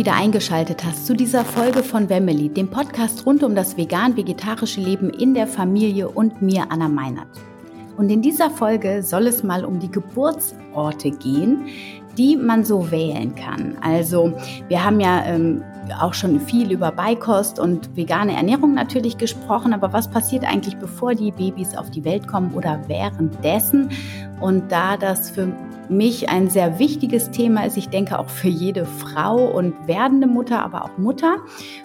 Wieder eingeschaltet hast zu dieser Folge von Wemmeli, dem Podcast rund um das vegan-vegetarische Leben in der Familie und mir, Anna Meinert. Und in dieser Folge soll es mal um die Geburtsorte gehen, die man so wählen kann. Also wir haben ja ähm, auch schon viel über Beikost und vegane Ernährung natürlich gesprochen, aber was passiert eigentlich, bevor die Babys auf die Welt kommen oder währenddessen? Und da das für mich ein sehr wichtiges Thema ist, ich denke auch für jede Frau und werdende Mutter, aber auch Mutter.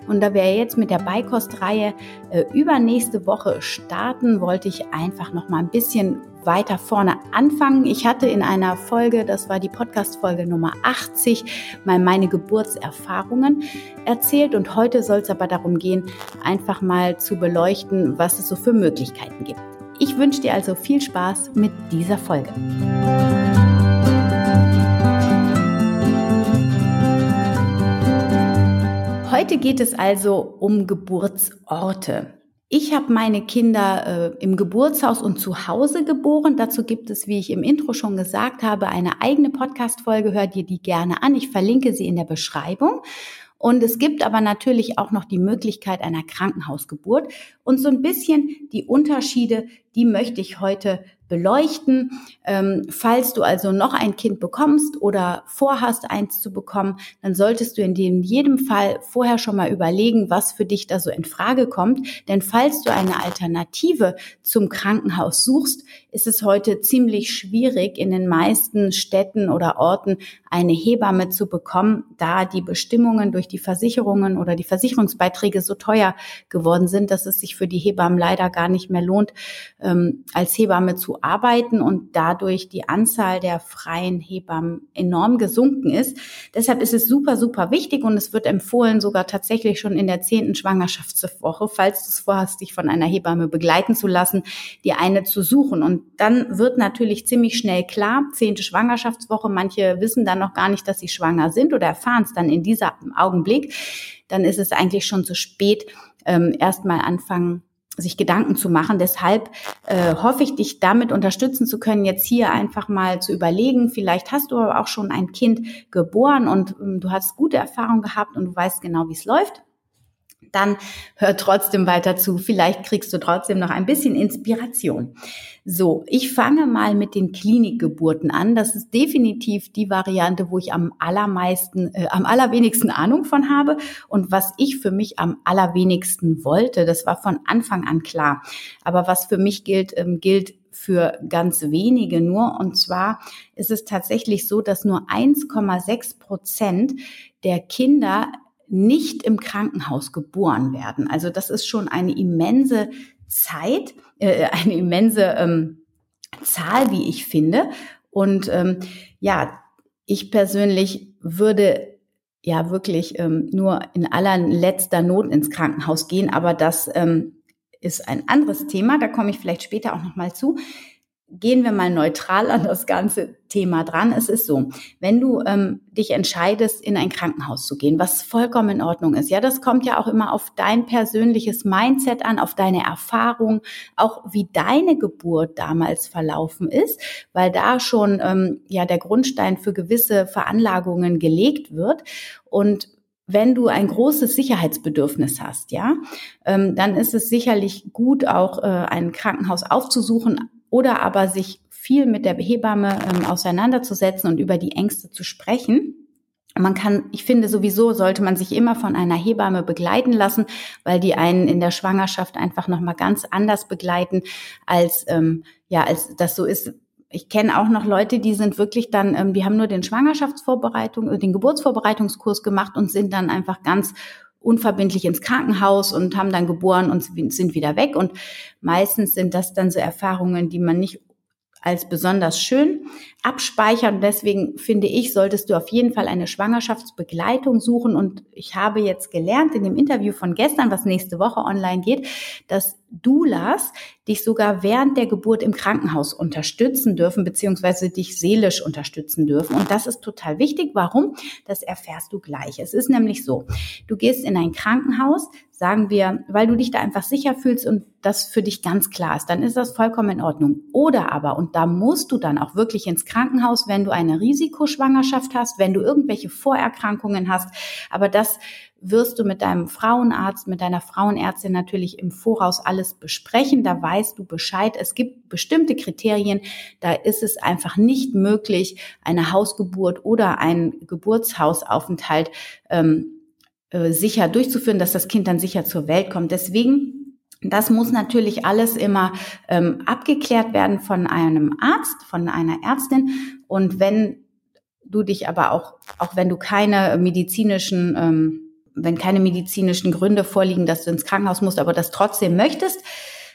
Und da wir jetzt mit der Beikostreihe äh, übernächste Woche starten, wollte ich einfach noch mal ein bisschen weiter vorne anfangen. Ich hatte in einer Folge, das war die Podcast-Folge Nummer 80, mal meine Geburtserfahrungen erzählt und heute soll es aber darum gehen, einfach mal zu beleuchten, was es so für Möglichkeiten gibt. Ich wünsche dir also viel Spaß mit dieser Folge. Heute geht es also um Geburtsorte. Ich habe meine Kinder äh, im Geburtshaus und zu Hause geboren. Dazu gibt es, wie ich im Intro schon gesagt habe, eine eigene Podcast-Folge. Hör dir die gerne an. Ich verlinke sie in der Beschreibung. Und es gibt aber natürlich auch noch die Möglichkeit einer Krankenhausgeburt. Und so ein bisschen die Unterschiede, die möchte ich heute beleuchten. Ähm, falls du also noch ein Kind bekommst oder vorhast, eins zu bekommen, dann solltest du in, dem, in jedem Fall vorher schon mal überlegen, was für dich da so in Frage kommt. Denn falls du eine Alternative zum Krankenhaus suchst, ist es heute ziemlich schwierig, in den meisten Städten oder Orten eine Hebamme zu bekommen, da die Bestimmungen durch die Versicherungen oder die Versicherungsbeiträge so teuer geworden sind, dass es sich für die Hebammen leider gar nicht mehr lohnt, ähm, als Hebamme zu arbeiten und dadurch die Anzahl der freien Hebammen enorm gesunken ist. Deshalb ist es super, super wichtig und es wird empfohlen, sogar tatsächlich schon in der zehnten Schwangerschaftswoche, falls du es vorhast, dich von einer Hebamme begleiten zu lassen, die eine zu suchen. Und dann wird natürlich ziemlich schnell klar, zehnte Schwangerschaftswoche, manche wissen dann noch gar nicht, dass sie schwanger sind oder erfahren es dann in dieser Augenblick, dann ist es eigentlich schon zu spät, ähm, erstmal anfangen, sich Gedanken zu machen. Deshalb äh, hoffe ich, dich damit unterstützen zu können, jetzt hier einfach mal zu überlegen. Vielleicht hast du aber auch schon ein Kind geboren und ähm, du hast gute Erfahrungen gehabt und du weißt genau, wie es läuft dann hör trotzdem weiter zu. Vielleicht kriegst du trotzdem noch ein bisschen Inspiration. So, ich fange mal mit den Klinikgeburten an. Das ist definitiv die Variante, wo ich am allermeisten, äh, am allerwenigsten Ahnung von habe und was ich für mich am allerwenigsten wollte. Das war von Anfang an klar. Aber was für mich gilt, ähm, gilt für ganz wenige nur. Und zwar ist es tatsächlich so, dass nur 1,6 Prozent der Kinder nicht im Krankenhaus geboren werden. Also das ist schon eine immense Zeit, äh, eine immense ähm, Zahl, wie ich finde. Und ähm, ja, ich persönlich würde ja wirklich ähm, nur in allerletzter Not ins Krankenhaus gehen, aber das ähm, ist ein anderes Thema, da komme ich vielleicht später auch noch mal zu gehen wir mal neutral an das ganze Thema dran. Es ist so, wenn du ähm, dich entscheidest, in ein Krankenhaus zu gehen, was vollkommen in Ordnung ist, ja, das kommt ja auch immer auf dein persönliches Mindset an, auf deine Erfahrung, auch wie deine Geburt damals verlaufen ist, weil da schon ähm, ja der Grundstein für gewisse Veranlagungen gelegt wird und wenn du ein großes Sicherheitsbedürfnis hast, ja, ähm, dann ist es sicherlich gut, auch äh, ein Krankenhaus aufzusuchen, oder aber sich viel mit der Hebamme ähm, auseinanderzusetzen und über die Ängste zu sprechen. Man kann, ich finde sowieso sollte man sich immer von einer Hebamme begleiten lassen, weil die einen in der Schwangerschaft einfach noch mal ganz anders begleiten als ähm, ja als das so ist. Ich kenne auch noch Leute, die sind wirklich dann, ähm, die haben nur den Schwangerschaftsvorbereitung, äh, den Geburtsvorbereitungskurs gemacht und sind dann einfach ganz unverbindlich ins Krankenhaus und haben dann geboren und sind wieder weg. Und meistens sind das dann so Erfahrungen, die man nicht als besonders schön abspeichern. Und deswegen finde ich, solltest du auf jeden Fall eine Schwangerschaftsbegleitung suchen. Und ich habe jetzt gelernt in dem Interview von gestern, was nächste Woche online geht, dass Doulas dich sogar während der Geburt im Krankenhaus unterstützen dürfen, beziehungsweise dich seelisch unterstützen dürfen. Und das ist total wichtig. Warum? Das erfährst du gleich. Es ist nämlich so, du gehst in ein Krankenhaus, sagen wir, weil du dich da einfach sicher fühlst und das für dich ganz klar ist, dann ist das vollkommen in Ordnung. Oder aber, und da musst du dann auch wirklich ins Krankenhaus, wenn du eine Risikoschwangerschaft hast, wenn du irgendwelche Vorerkrankungen hast. Aber das wirst du mit deinem Frauenarzt, mit deiner Frauenärztin natürlich im Voraus alles besprechen. Da weißt du Bescheid. Es gibt bestimmte Kriterien. Da ist es einfach nicht möglich, eine Hausgeburt oder einen Geburtshausaufenthalt ähm, äh, sicher durchzuführen, dass das Kind dann sicher zur Welt kommt. Deswegen das muss natürlich alles immer ähm, abgeklärt werden von einem Arzt, von einer Ärztin. Und wenn du dich aber auch, auch wenn du keine medizinischen ähm, wenn keine medizinischen Gründe vorliegen, dass du ins Krankenhaus musst, aber das trotzdem möchtest,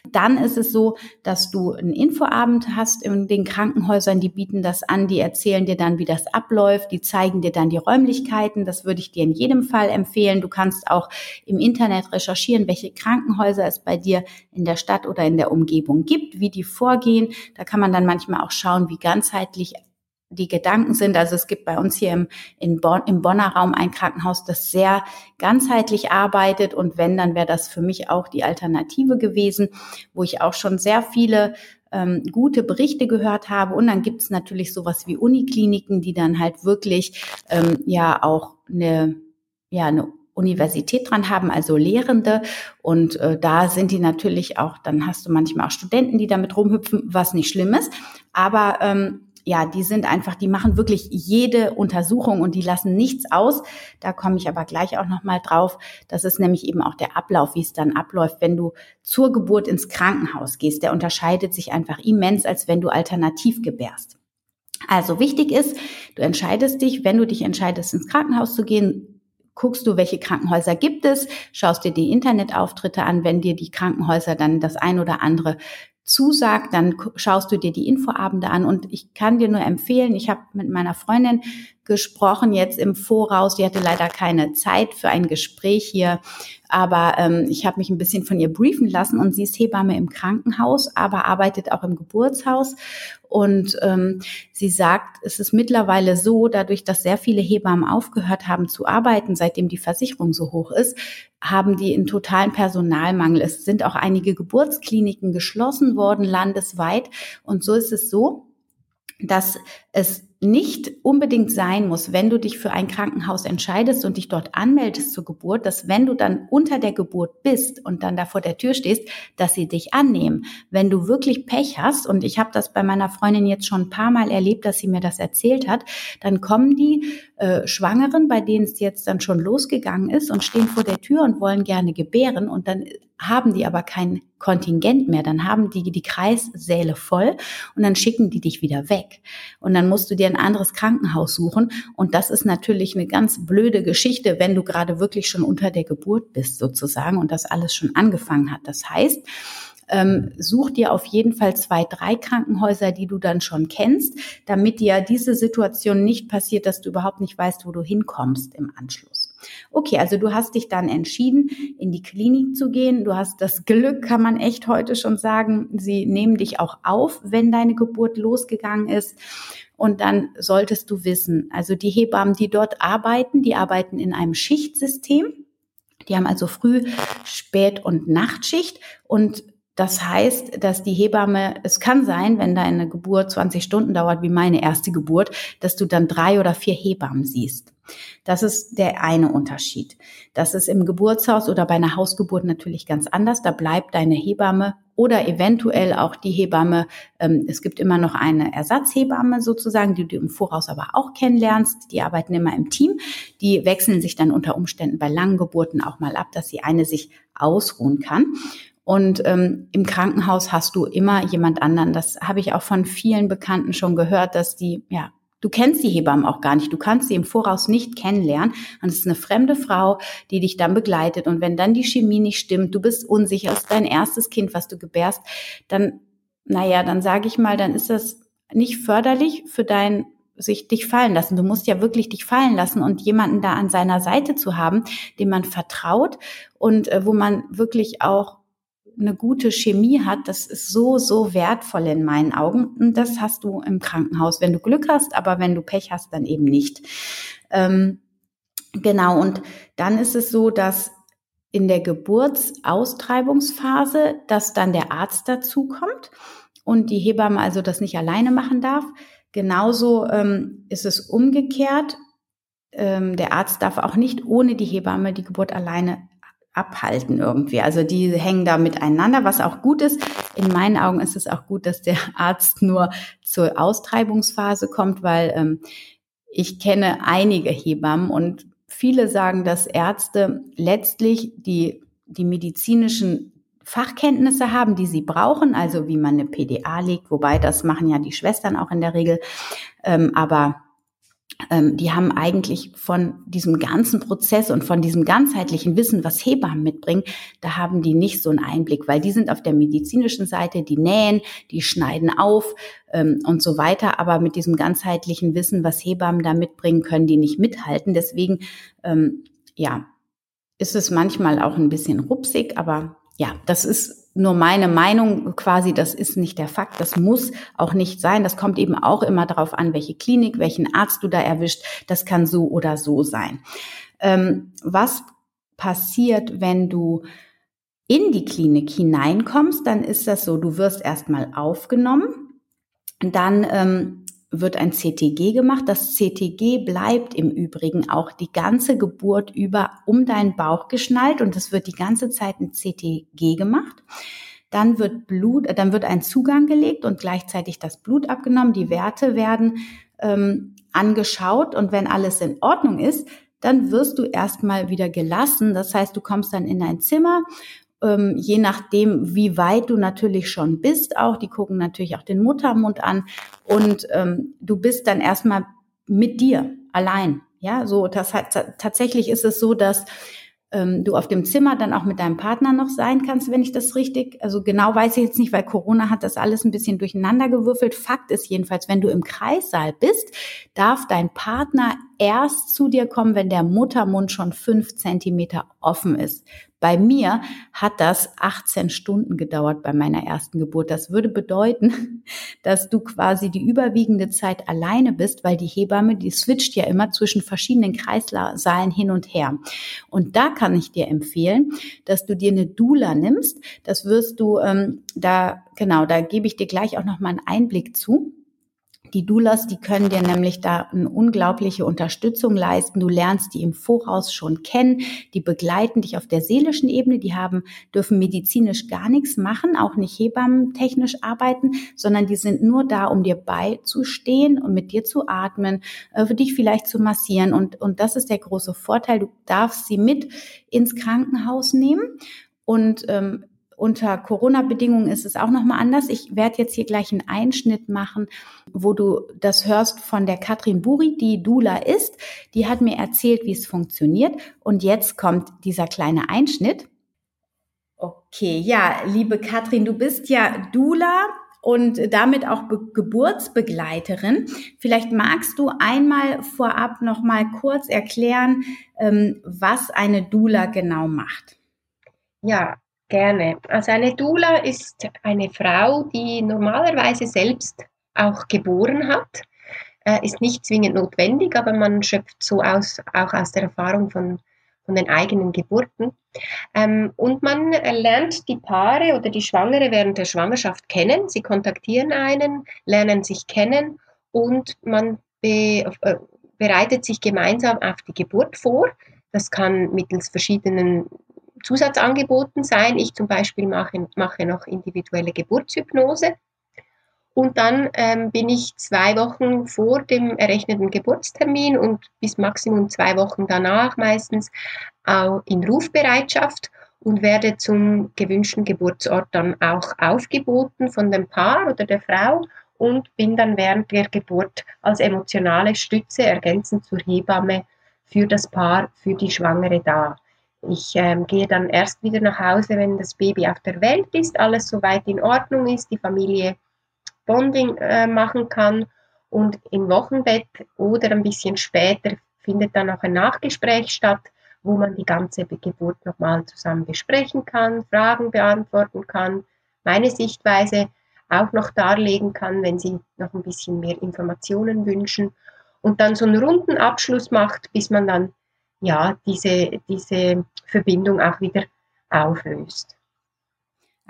dann ist es so, dass du einen Infoabend hast in den Krankenhäusern, die bieten das an, die erzählen dir dann, wie das abläuft, die zeigen dir dann die Räumlichkeiten. Das würde ich dir in jedem Fall empfehlen. Du kannst auch im Internet recherchieren, welche Krankenhäuser es bei dir in der Stadt oder in der Umgebung gibt, wie die vorgehen. Da kann man dann manchmal auch schauen, wie ganzheitlich die Gedanken sind. Also es gibt bei uns hier im, in Bonn, im Bonner Raum ein Krankenhaus, das sehr ganzheitlich arbeitet. Und wenn, dann wäre das für mich auch die Alternative gewesen, wo ich auch schon sehr viele ähm, gute Berichte gehört habe. Und dann gibt es natürlich sowas wie Unikliniken, die dann halt wirklich ähm, ja auch eine, ja, eine Universität dran haben, also Lehrende. Und äh, da sind die natürlich auch, dann hast du manchmal auch Studenten, die damit rumhüpfen, was nicht schlimm ist. Aber ähm, ja, die sind einfach, die machen wirklich jede Untersuchung und die lassen nichts aus. Da komme ich aber gleich auch noch mal drauf. Das ist nämlich eben auch der Ablauf, wie es dann abläuft, wenn du zur Geburt ins Krankenhaus gehst. Der unterscheidet sich einfach immens, als wenn du alternativ gebärst. Also wichtig ist, du entscheidest dich, wenn du dich entscheidest, ins Krankenhaus zu gehen, guckst du, welche Krankenhäuser gibt es, schaust dir die Internetauftritte an, wenn dir die Krankenhäuser dann das ein oder andere zusagt, dann schaust du dir die Infoabende an. Und ich kann dir nur empfehlen, ich habe mit meiner Freundin gesprochen jetzt im Voraus, die hatte leider keine Zeit für ein Gespräch hier, aber ähm, ich habe mich ein bisschen von ihr briefen lassen und sie ist Hebamme im Krankenhaus, aber arbeitet auch im Geburtshaus und ähm, sie sagt, es ist mittlerweile so, dadurch, dass sehr viele Hebammen aufgehört haben zu arbeiten, seitdem die Versicherung so hoch ist, haben die einen totalen Personalmangel. Es sind auch einige Geburtskliniken geschlossen worden landesweit. Und so ist es so, dass es nicht unbedingt sein muss, wenn du dich für ein Krankenhaus entscheidest und dich dort anmeldest zur Geburt, dass wenn du dann unter der Geburt bist und dann da vor der Tür stehst, dass sie dich annehmen. Wenn du wirklich Pech hast, und ich habe das bei meiner Freundin jetzt schon ein paar Mal erlebt, dass sie mir das erzählt hat, dann kommen die äh, Schwangeren, bei denen es jetzt dann schon losgegangen ist und stehen vor der Tür und wollen gerne gebären und dann haben die aber kein Kontingent mehr, dann haben die die Kreissäle voll und dann schicken die dich wieder weg. Und dann musst du dir ein anderes Krankenhaus suchen. Und das ist natürlich eine ganz blöde Geschichte, wenn du gerade wirklich schon unter der Geburt bist sozusagen und das alles schon angefangen hat. Das heißt, ähm, such dir auf jeden Fall zwei, drei Krankenhäuser, die du dann schon kennst, damit dir diese Situation nicht passiert, dass du überhaupt nicht weißt, wo du hinkommst im Anschluss. Okay, also du hast dich dann entschieden, in die Klinik zu gehen. Du hast das Glück, kann man echt heute schon sagen. Sie nehmen dich auch auf, wenn deine Geburt losgegangen ist. Und dann solltest du wissen, also die Hebammen, die dort arbeiten, die arbeiten in einem Schichtsystem. Die haben also Früh-, Spät- und Nachtschicht. Und das heißt, dass die Hebamme, es kann sein, wenn deine Geburt 20 Stunden dauert, wie meine erste Geburt, dass du dann drei oder vier Hebammen siehst. Das ist der eine Unterschied. Das ist im Geburtshaus oder bei einer Hausgeburt natürlich ganz anders. Da bleibt deine Hebamme oder eventuell auch die Hebamme. Ähm, es gibt immer noch eine Ersatzhebamme sozusagen, die du im Voraus aber auch kennenlernst. Die arbeiten immer im Team. Die wechseln sich dann unter Umständen bei langen Geburten auch mal ab, dass die eine sich ausruhen kann. Und ähm, im Krankenhaus hast du immer jemand anderen. Das habe ich auch von vielen Bekannten schon gehört, dass die, ja, du kennst die Hebammen auch gar nicht. Du kannst sie im Voraus nicht kennenlernen. Und es ist eine fremde Frau, die dich dann begleitet. Und wenn dann die Chemie nicht stimmt, du bist unsicher, es ist dein erstes Kind, was du gebärst, dann, naja, dann sage ich mal, dann ist das nicht förderlich für dein sich dich fallen lassen. Du musst ja wirklich dich fallen lassen und jemanden da an seiner Seite zu haben, dem man vertraut und äh, wo man wirklich auch eine gute Chemie hat, das ist so, so wertvoll in meinen Augen. Und das hast du im Krankenhaus, wenn du Glück hast, aber wenn du Pech hast, dann eben nicht. Ähm, genau, und dann ist es so, dass in der Geburtsaustreibungsphase, dass dann der Arzt dazukommt und die Hebamme also das nicht alleine machen darf. Genauso ähm, ist es umgekehrt. Ähm, der Arzt darf auch nicht ohne die Hebamme die Geburt alleine abhalten irgendwie. Also die hängen da miteinander, was auch gut ist. In meinen Augen ist es auch gut, dass der Arzt nur zur Austreibungsphase kommt, weil ähm, ich kenne einige Hebammen und viele sagen, dass Ärzte letztlich die, die medizinischen Fachkenntnisse haben, die sie brauchen, also wie man eine PDA legt, wobei das machen ja die Schwestern auch in der Regel. Ähm, aber die haben eigentlich von diesem ganzen Prozess und von diesem ganzheitlichen Wissen, was Hebammen mitbringen, da haben die nicht so einen Einblick, weil die sind auf der medizinischen Seite, die nähen, die schneiden auf ähm, und so weiter. Aber mit diesem ganzheitlichen Wissen, was Hebammen da mitbringen, können die nicht mithalten. Deswegen, ähm, ja, ist es manchmal auch ein bisschen rupsig, aber ja, das ist nur meine Meinung quasi, das ist nicht der Fakt, das muss auch nicht sein. Das kommt eben auch immer darauf an, welche Klinik, welchen Arzt du da erwischt. Das kann so oder so sein. Ähm, was passiert, wenn du in die Klinik hineinkommst, dann ist das so, du wirst erstmal aufgenommen, dann ähm, wird ein CTG gemacht. Das CTG bleibt im Übrigen auch die ganze Geburt über um deinen Bauch geschnallt und es wird die ganze Zeit ein CTG gemacht. Dann wird Blut, äh, dann wird ein Zugang gelegt und gleichzeitig das Blut abgenommen. Die Werte werden ähm, angeschaut und wenn alles in Ordnung ist, dann wirst du erstmal wieder gelassen. Das heißt, du kommst dann in dein Zimmer ähm, je nachdem, wie weit du natürlich schon bist, auch, die gucken natürlich auch den Muttermund an und ähm, du bist dann erstmal mit dir allein. Ja, so das hat, tatsächlich ist es so, dass ähm, du auf dem Zimmer dann auch mit deinem Partner noch sein kannst, wenn ich das richtig, also genau weiß ich jetzt nicht, weil Corona hat das alles ein bisschen durcheinander gewürfelt. Fakt ist jedenfalls, wenn du im Kreissaal bist, darf dein Partner erst zu dir kommen, wenn der Muttermund schon fünf Zentimeter offen ist. Bei mir hat das 18 Stunden gedauert bei meiner ersten Geburt. Das würde bedeuten, dass du quasi die überwiegende Zeit alleine bist, weil die Hebamme, die switcht ja immer zwischen verschiedenen Kreissaalen hin und her. Und da kann ich dir empfehlen, dass du dir eine Dula nimmst. Das wirst du, ähm, da, genau, da gebe ich dir gleich auch noch mal einen Einblick zu. Die Doulas, die können dir nämlich da eine unglaubliche Unterstützung leisten. Du lernst die im Voraus schon kennen. Die begleiten dich auf der seelischen Ebene. Die haben, dürfen medizinisch gar nichts machen, auch nicht hebammentechnisch arbeiten, sondern die sind nur da, um dir beizustehen und mit dir zu atmen, äh, für dich vielleicht zu massieren. Und, und das ist der große Vorteil. Du darfst sie mit ins Krankenhaus nehmen. Und ähm, unter Corona-Bedingungen ist es auch nochmal anders. Ich werde jetzt hier gleich einen Einschnitt machen, wo du das hörst von der Katrin Buri, die Dula ist. Die hat mir erzählt, wie es funktioniert. Und jetzt kommt dieser kleine Einschnitt. Okay, ja, liebe Katrin, du bist ja Dula und damit auch Be Geburtsbegleiterin. Vielleicht magst du einmal vorab noch mal kurz erklären, ähm, was eine Dula genau macht. Ja, Gerne. Also eine Dula ist eine Frau, die normalerweise selbst auch geboren hat. Äh, ist nicht zwingend notwendig, aber man schöpft so aus, auch aus der Erfahrung von, von den eigenen Geburten. Ähm, und man lernt die Paare oder die Schwangere während der Schwangerschaft kennen. Sie kontaktieren einen, lernen sich kennen und man be, äh, bereitet sich gemeinsam auf die Geburt vor. Das kann mittels verschiedenen Zusatzangeboten sein. Ich zum Beispiel mache, mache noch individuelle Geburtshypnose. Und dann ähm, bin ich zwei Wochen vor dem errechneten Geburtstermin und bis maximum zwei Wochen danach meistens auch in Rufbereitschaft und werde zum gewünschten Geburtsort dann auch aufgeboten von dem Paar oder der Frau und bin dann während der Geburt als emotionale Stütze ergänzend zur Hebamme für das Paar, für die Schwangere da. Ich ähm, gehe dann erst wieder nach Hause, wenn das Baby auf der Welt ist, alles soweit in Ordnung ist, die Familie Bonding äh, machen kann. Und im Wochenbett oder ein bisschen später findet dann noch ein Nachgespräch statt, wo man die ganze Geburt nochmal zusammen besprechen kann, Fragen beantworten kann, meine Sichtweise auch noch darlegen kann, wenn Sie noch ein bisschen mehr Informationen wünschen. Und dann so einen runden Abschluss macht, bis man dann ja diese, diese Verbindung auch wieder auflöst.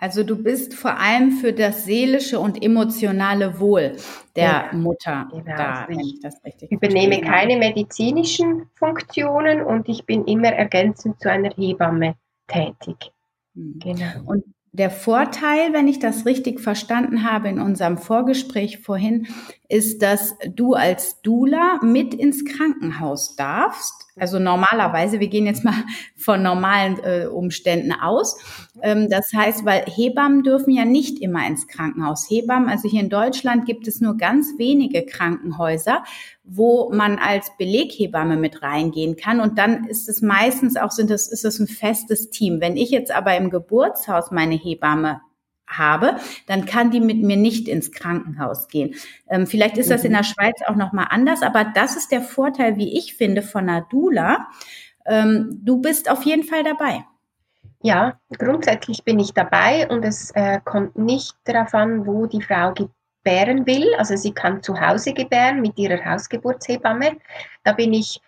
Also du bist vor allem für das seelische und emotionale Wohl der ja, Mutter genau. da, wenn ich das richtig übernehme keine medizinischen Funktionen und ich bin immer ergänzend zu einer Hebamme tätig. Hm. Genau. Und der Vorteil, wenn ich das richtig verstanden habe in unserem Vorgespräch vorhin, ist, dass du als Dula mit ins Krankenhaus darfst. Also normalerweise, wir gehen jetzt mal von normalen äh, Umständen aus. Ähm, das heißt, weil Hebammen dürfen ja nicht immer ins Krankenhaus. Hebammen, also hier in Deutschland gibt es nur ganz wenige Krankenhäuser, wo man als Beleghebamme mit reingehen kann. Und dann ist es meistens auch, sind das, ist es ein festes Team. Wenn ich jetzt aber im Geburtshaus meine Hebamme habe, dann kann die mit mir nicht ins Krankenhaus gehen. Ähm, vielleicht ist das in der mhm. Schweiz auch noch mal anders, aber das ist der Vorteil, wie ich finde, von einer Dula. Ähm, du bist auf jeden Fall dabei. Ja, grundsätzlich bin ich dabei und es äh, kommt nicht darauf an, wo die Frau gebären will. Also sie kann zu Hause gebären mit ihrer Hausgeburtshebamme. Da bin ich,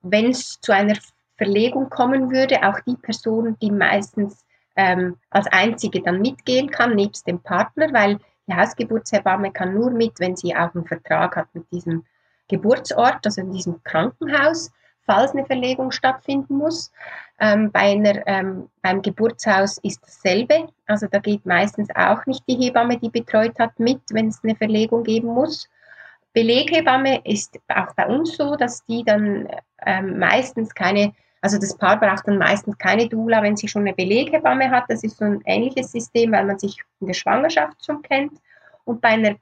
wenn es zu einer Verlegung kommen würde, auch die Person, die meistens ähm, als einzige dann mitgehen kann, nebst dem Partner, weil die Hausgeburtshebamme kann nur mit, wenn sie auch einen Vertrag hat mit diesem Geburtsort, also in diesem Krankenhaus, falls eine Verlegung stattfinden muss. Ähm, bei einer, ähm, beim Geburtshaus ist dasselbe. Also da geht meistens auch nicht die Hebamme, die betreut hat, mit, wenn es eine Verlegung geben muss. Beleghebamme ist auch bei uns so, dass die dann ähm, meistens keine also das Paar braucht dann meistens keine Dula, wenn sie schon eine Beleghebamme hat. Das ist so ein ähnliches System, weil man sich in der Schwangerschaft schon kennt. Und bei einer,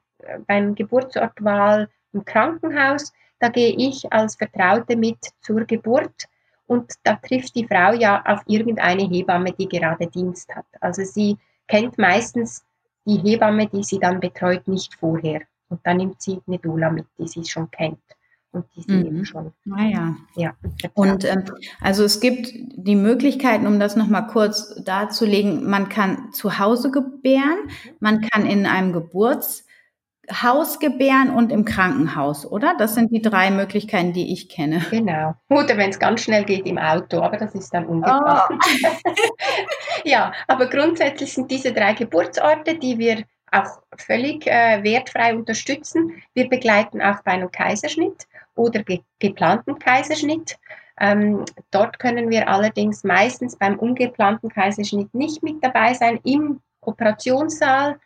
beim Geburtsortwahl im Krankenhaus, da gehe ich als Vertraute mit zur Geburt und da trifft die Frau ja auf irgendeine Hebamme, die gerade Dienst hat. Also sie kennt meistens die Hebamme, die sie dann betreut, nicht vorher. Und dann nimmt sie eine Dula mit, die sie schon kennt und die sind mhm. eben schon. Naja. Ah, ja. Und ähm, also es gibt die Möglichkeiten, um das nochmal kurz darzulegen, man kann zu Hause gebären, man kann in einem Geburtshaus gebären und im Krankenhaus, oder? Das sind die drei Möglichkeiten, die ich kenne. Genau. Oder wenn es ganz schnell geht im Auto, aber das ist dann ungeplant. Oh. ja, aber grundsätzlich sind diese drei Geburtsorte, die wir auch völlig äh, wertfrei unterstützen. Wir begleiten auch bei einem Kaiserschnitt oder ge geplanten Kaiserschnitt. Ähm, dort können wir allerdings meistens beim ungeplanten Kaiserschnitt nicht mit dabei sein im Operationssaal.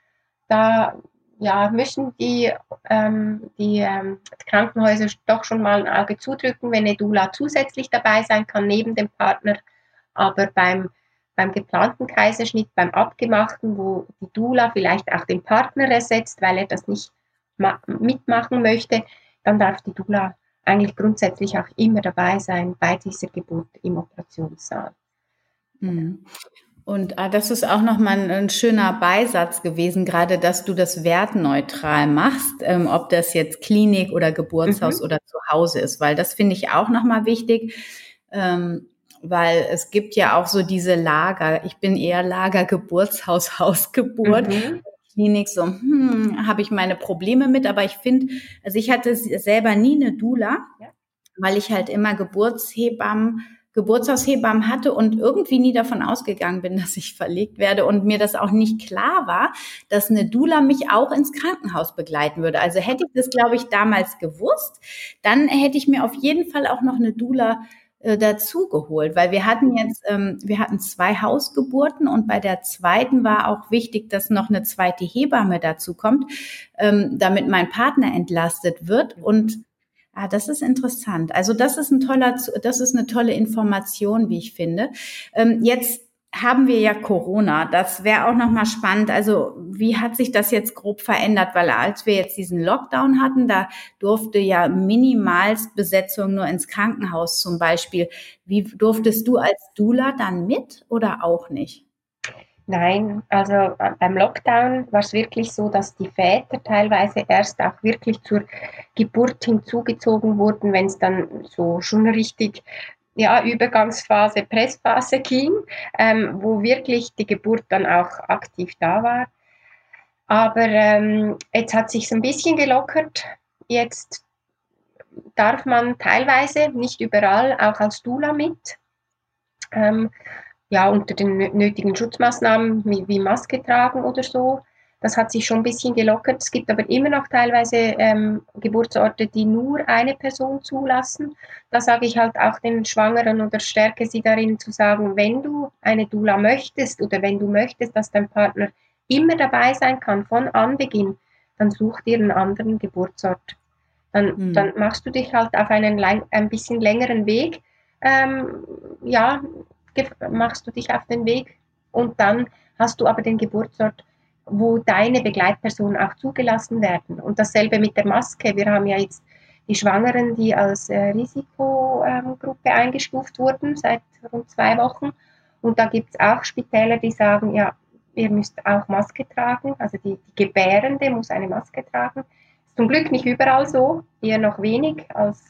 Da ja, müssen die, ähm, die ähm, Krankenhäuser doch schon mal ein Auge zudrücken, wenn eine Dula zusätzlich dabei sein kann, neben dem Partner. Aber beim, beim geplanten Kaiserschnitt, beim abgemachten, wo die Dula vielleicht auch den Partner ersetzt, weil er das nicht mitmachen möchte, dann darf die Dula eigentlich grundsätzlich auch immer dabei sein bei dieser Geburt im Operationssaal. Mhm. Und ah, das ist auch nochmal ein, ein schöner Beisatz gewesen, gerade dass du das wertneutral machst, ähm, ob das jetzt Klinik oder Geburtshaus mhm. oder zu Hause ist, weil das finde ich auch nochmal wichtig. Ähm, weil es gibt ja auch so diese Lager. Ich bin eher Lager Geburtshaus, Hausgeburt. Mhm. Klinik so, hm, habe ich meine Probleme mit, aber ich finde, also ich hatte selber nie eine Dula, ja. weil ich halt immer Geburtshebammen, Geburtshaushebammen hatte und irgendwie nie davon ausgegangen bin, dass ich verlegt werde und mir das auch nicht klar war, dass eine Dula mich auch ins Krankenhaus begleiten würde. Also hätte ich das, glaube ich, damals gewusst, dann hätte ich mir auf jeden Fall auch noch eine Dula äh, dazu geholt, weil wir hatten jetzt, ähm, wir hatten zwei Hausgeburten und bei der zweiten war auch wichtig, dass noch eine zweite Hebamme dazu kommt, ähm, damit mein Partner entlastet wird und Ah, das ist interessant. Also das ist ein toller, das ist eine tolle Information, wie ich finde. Ähm, jetzt haben wir ja Corona. Das wäre auch noch mal spannend. Also wie hat sich das jetzt grob verändert? Weil als wir jetzt diesen Lockdown hatten, da durfte ja minimalst Besetzung nur ins Krankenhaus zum Beispiel. Wie durftest du als Dula dann mit oder auch nicht? Nein, also äh, beim Lockdown war es wirklich so, dass die Väter teilweise erst auch wirklich zur Geburt hinzugezogen wurden, wenn es dann so schon richtig ja, Übergangsphase, Pressphase ging, ähm, wo wirklich die Geburt dann auch aktiv da war. Aber ähm, jetzt hat sich ein bisschen gelockert. Jetzt darf man teilweise, nicht überall, auch als Dula mit. Ähm, ja, unter den nötigen Schutzmaßnahmen wie, wie, Maske tragen oder so. Das hat sich schon ein bisschen gelockert. Es gibt aber immer noch teilweise ähm, Geburtsorte, die nur eine Person zulassen. Da sage ich halt auch den Schwangeren oder stärke sie darin zu sagen, wenn du eine Dula möchtest oder wenn du möchtest, dass dein Partner immer dabei sein kann von Anbeginn, dann such dir einen anderen Geburtsort. Dann, mhm. dann machst du dich halt auf einen ein bisschen längeren Weg, ähm, ja, machst du dich auf den Weg und dann hast du aber den Geburtsort, wo deine Begleitpersonen auch zugelassen werden. Und dasselbe mit der Maske. Wir haben ja jetzt die Schwangeren, die als äh, Risikogruppe ähm, eingestuft wurden seit rund zwei Wochen. Und da gibt es auch Spitäler, die sagen, ja, ihr müsst auch Maske tragen. Also die, die Gebärende muss eine Maske tragen. Ist zum Glück nicht überall so, eher noch wenig als,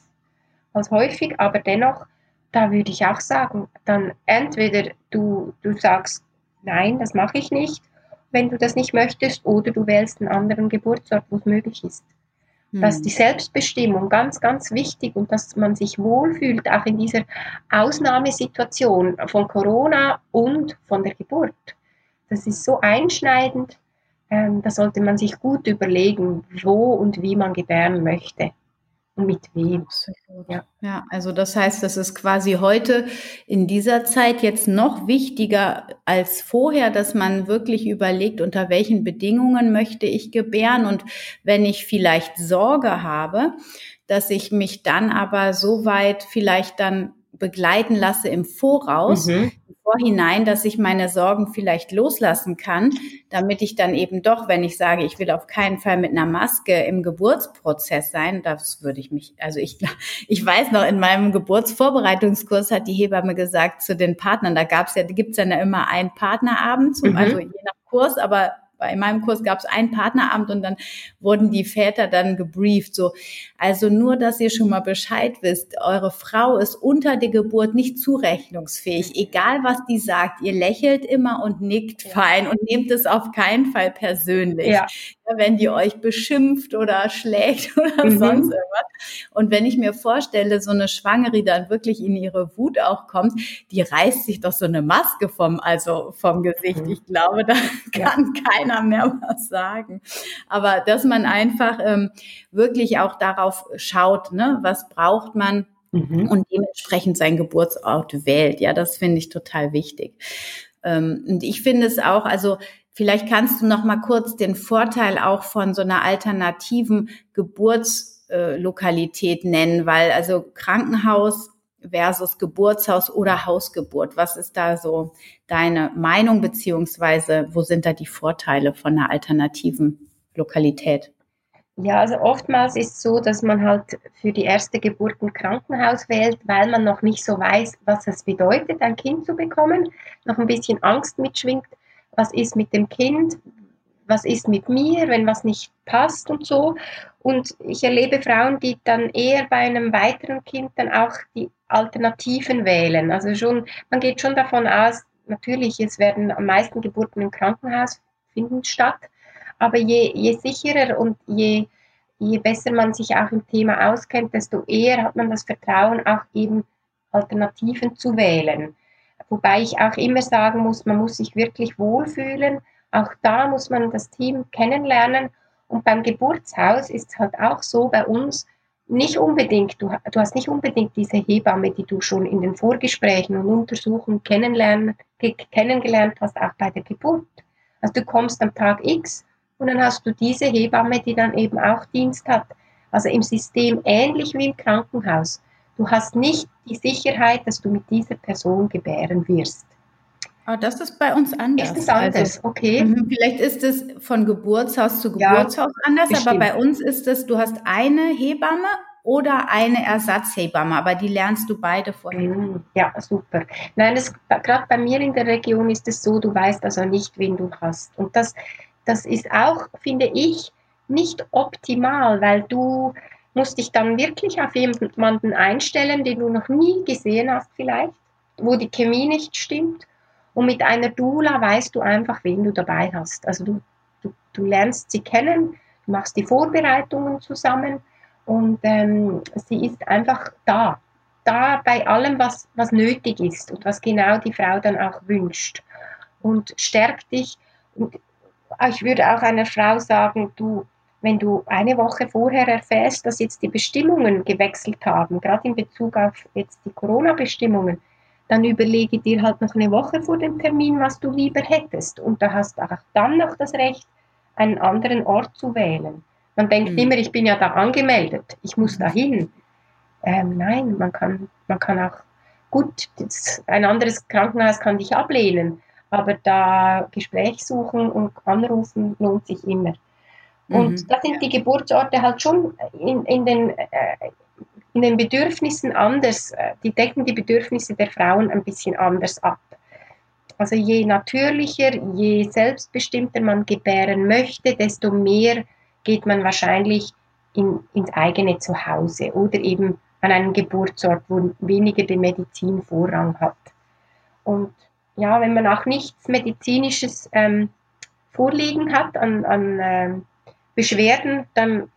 als häufig, aber dennoch da würde ich auch sagen, dann entweder du, du sagst, nein, das mache ich nicht, wenn du das nicht möchtest, oder du wählst einen anderen Geburtsort, wo es möglich ist. Mhm. Dass die Selbstbestimmung ganz, ganz wichtig und dass man sich wohlfühlt, auch in dieser Ausnahmesituation von Corona und von der Geburt. Das ist so einschneidend, ähm, da sollte man sich gut überlegen, wo und wie man gebären möchte mit wem. Ja. ja, also das heißt, das ist quasi heute in dieser Zeit jetzt noch wichtiger als vorher, dass man wirklich überlegt, unter welchen Bedingungen möchte ich gebären und wenn ich vielleicht Sorge habe, dass ich mich dann aber so weit vielleicht dann begleiten lasse im Voraus, mhm. im Vorhinein, dass ich meine Sorgen vielleicht loslassen kann, damit ich dann eben doch, wenn ich sage, ich will auf keinen Fall mit einer Maske im Geburtsprozess sein, das würde ich mich, also ich, ich weiß noch, in meinem Geburtsvorbereitungskurs hat die Hebamme gesagt zu den Partnern, da gab's ja, gibt's ja immer einen Partnerabend, mhm. also je nach Kurs, aber bei meinem Kurs gab es einen Partnerabend und dann wurden die Väter dann gebrieft. So, also nur, dass ihr schon mal Bescheid wisst, eure Frau ist unter der Geburt nicht zurechnungsfähig. Egal was die sagt, ihr lächelt immer und nickt fein und nehmt es auf keinen Fall persönlich. Ja. Wenn die euch beschimpft oder schlägt oder mhm. sonst irgendwas. Und wenn ich mir vorstelle, so eine Schwangere, die dann wirklich in ihre Wut auch kommt, die reißt sich doch so eine Maske vom, also vom Gesicht. Mhm. Ich glaube, da kann ja. keiner mehr was sagen. Aber dass man einfach ähm, wirklich auch darauf schaut, ne, was braucht man mhm. und dementsprechend seinen Geburtsort wählt. Ja, das finde ich total wichtig. Ähm, und ich finde es auch, also Vielleicht kannst du noch mal kurz den Vorteil auch von so einer alternativen Geburtslokalität nennen, weil also Krankenhaus versus Geburtshaus oder Hausgeburt? Was ist da so deine Meinung beziehungsweise wo sind da die Vorteile von einer alternativen Lokalität? Ja, also oftmals ist es so, dass man halt für die erste Geburt ein Krankenhaus wählt, weil man noch nicht so weiß, was es bedeutet, ein Kind zu bekommen, noch ein bisschen Angst mitschwingt, was ist mit dem Kind, was ist mit mir, wenn was nicht passt und so. Und ich erlebe Frauen, die dann eher bei einem weiteren Kind dann auch die Alternativen wählen. Also schon, man geht schon davon aus, natürlich, es werden am meisten Geburten im Krankenhaus finden statt, aber je, je sicherer und je, je besser man sich auch im Thema auskennt, desto eher hat man das Vertrauen, auch eben Alternativen zu wählen. Wobei ich auch immer sagen muss, man muss sich wirklich wohlfühlen. Auch da muss man das Team kennenlernen. Und beim Geburtshaus ist es halt auch so bei uns, nicht unbedingt, du, du, hast nicht unbedingt diese Hebamme, die du schon in den Vorgesprächen und Untersuchungen kennenlernen, kennengelernt hast, auch bei der Geburt. Also du kommst am Tag X und dann hast du diese Hebamme, die dann eben auch Dienst hat. Also im System ähnlich wie im Krankenhaus. Du hast nicht die Sicherheit, dass du mit dieser Person gebären wirst. Aber ah, das ist bei uns anders. Ist es anders, also, okay. Mhm, vielleicht ist es von Geburtshaus zu Geburtshaus ja, anders, bestimmt. aber bei uns ist es, du hast eine Hebamme oder eine Ersatzhebamme, aber die lernst du beide vorher. Mhm, ja, super. Nein, gerade bei mir in der Region ist es so, du weißt also nicht, wen du hast. Und das, das ist auch, finde ich, nicht optimal, weil du musst dich dann wirklich auf jemanden einstellen, den du noch nie gesehen hast vielleicht, wo die Chemie nicht stimmt. Und mit einer Dula weißt du einfach, wen du dabei hast. Also du, du, du lernst sie kennen, du machst die Vorbereitungen zusammen und ähm, sie ist einfach da. Da bei allem, was, was nötig ist und was genau die Frau dann auch wünscht. Und stärkt dich. Und ich würde auch einer Frau sagen, du, wenn du eine Woche vorher erfährst, dass jetzt die Bestimmungen gewechselt haben, gerade in Bezug auf jetzt die Corona-Bestimmungen, dann überlege dir halt noch eine Woche vor dem Termin, was du lieber hättest. Und da hast du auch dann noch das Recht, einen anderen Ort zu wählen. Man denkt mhm. immer, ich bin ja da angemeldet, ich muss da hin. Ähm, nein, man kann, man kann auch, gut, ein anderes Krankenhaus kann dich ablehnen, aber da Gespräch suchen und anrufen lohnt sich immer. Und mhm. da sind die Geburtsorte halt schon in, in, den, äh, in den Bedürfnissen anders. Äh, die decken die Bedürfnisse der Frauen ein bisschen anders ab. Also je natürlicher, je selbstbestimmter man gebären möchte, desto mehr geht man wahrscheinlich in, ins eigene Zuhause oder eben an einen Geburtsort, wo weniger die Medizin Vorrang hat. Und ja, wenn man auch nichts Medizinisches ähm, vorliegen hat an, an ähm, Beschwerden, dann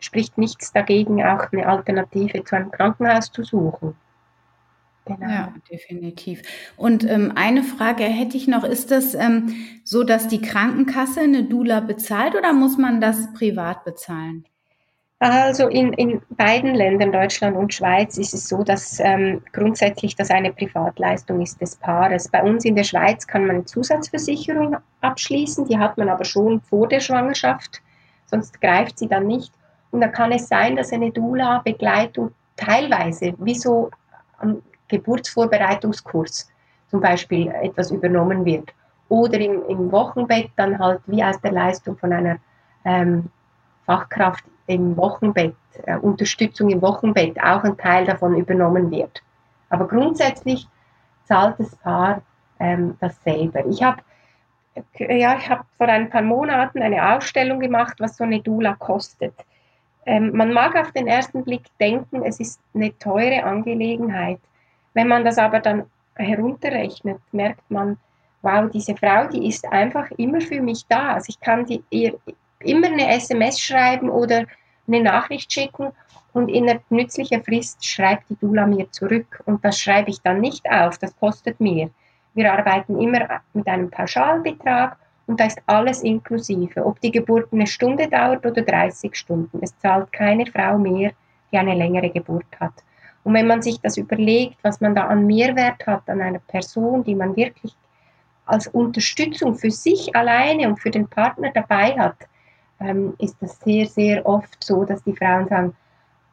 spricht nichts dagegen, auch eine Alternative zu einem Krankenhaus zu suchen. Genau. Ja, definitiv. Und ähm, eine Frage hätte ich noch, ist das ähm, so, dass die Krankenkasse eine Dula bezahlt oder muss man das privat bezahlen? Also in, in beiden Ländern, Deutschland und Schweiz, ist es so, dass ähm, grundsätzlich das eine Privatleistung ist des Paares. Bei uns in der Schweiz kann man eine Zusatzversicherung abschließen, die hat man aber schon vor der Schwangerschaft sonst greift sie dann nicht. Und da kann es sein, dass eine Dula-Begleitung teilweise, wie so am Geburtsvorbereitungskurs zum Beispiel etwas übernommen wird. Oder im, im Wochenbett dann halt wie aus der Leistung von einer ähm, Fachkraft im Wochenbett, äh, Unterstützung im Wochenbett auch ein Teil davon übernommen wird. Aber grundsätzlich zahlt das Paar ähm, das selber. Ich habe ja, ich habe vor ein paar Monaten eine Ausstellung gemacht, was so eine Dula kostet. Ähm, man mag auf den ersten Blick denken, es ist eine teure Angelegenheit. Wenn man das aber dann herunterrechnet, merkt man, wow, diese Frau, die ist einfach immer für mich da. Also ich kann die, ihr immer eine SMS schreiben oder eine Nachricht schicken und in einer nützlichen Frist schreibt die Dula mir zurück. Und das schreibe ich dann nicht auf, das kostet mir. Wir arbeiten immer mit einem Pauschalbetrag und da ist alles inklusive. Ob die Geburt eine Stunde dauert oder 30 Stunden. Es zahlt keine Frau mehr, die eine längere Geburt hat. Und wenn man sich das überlegt, was man da an Mehrwert hat an einer Person, die man wirklich als Unterstützung für sich alleine und für den Partner dabei hat, ähm, ist das sehr, sehr oft so, dass die Frauen sagen,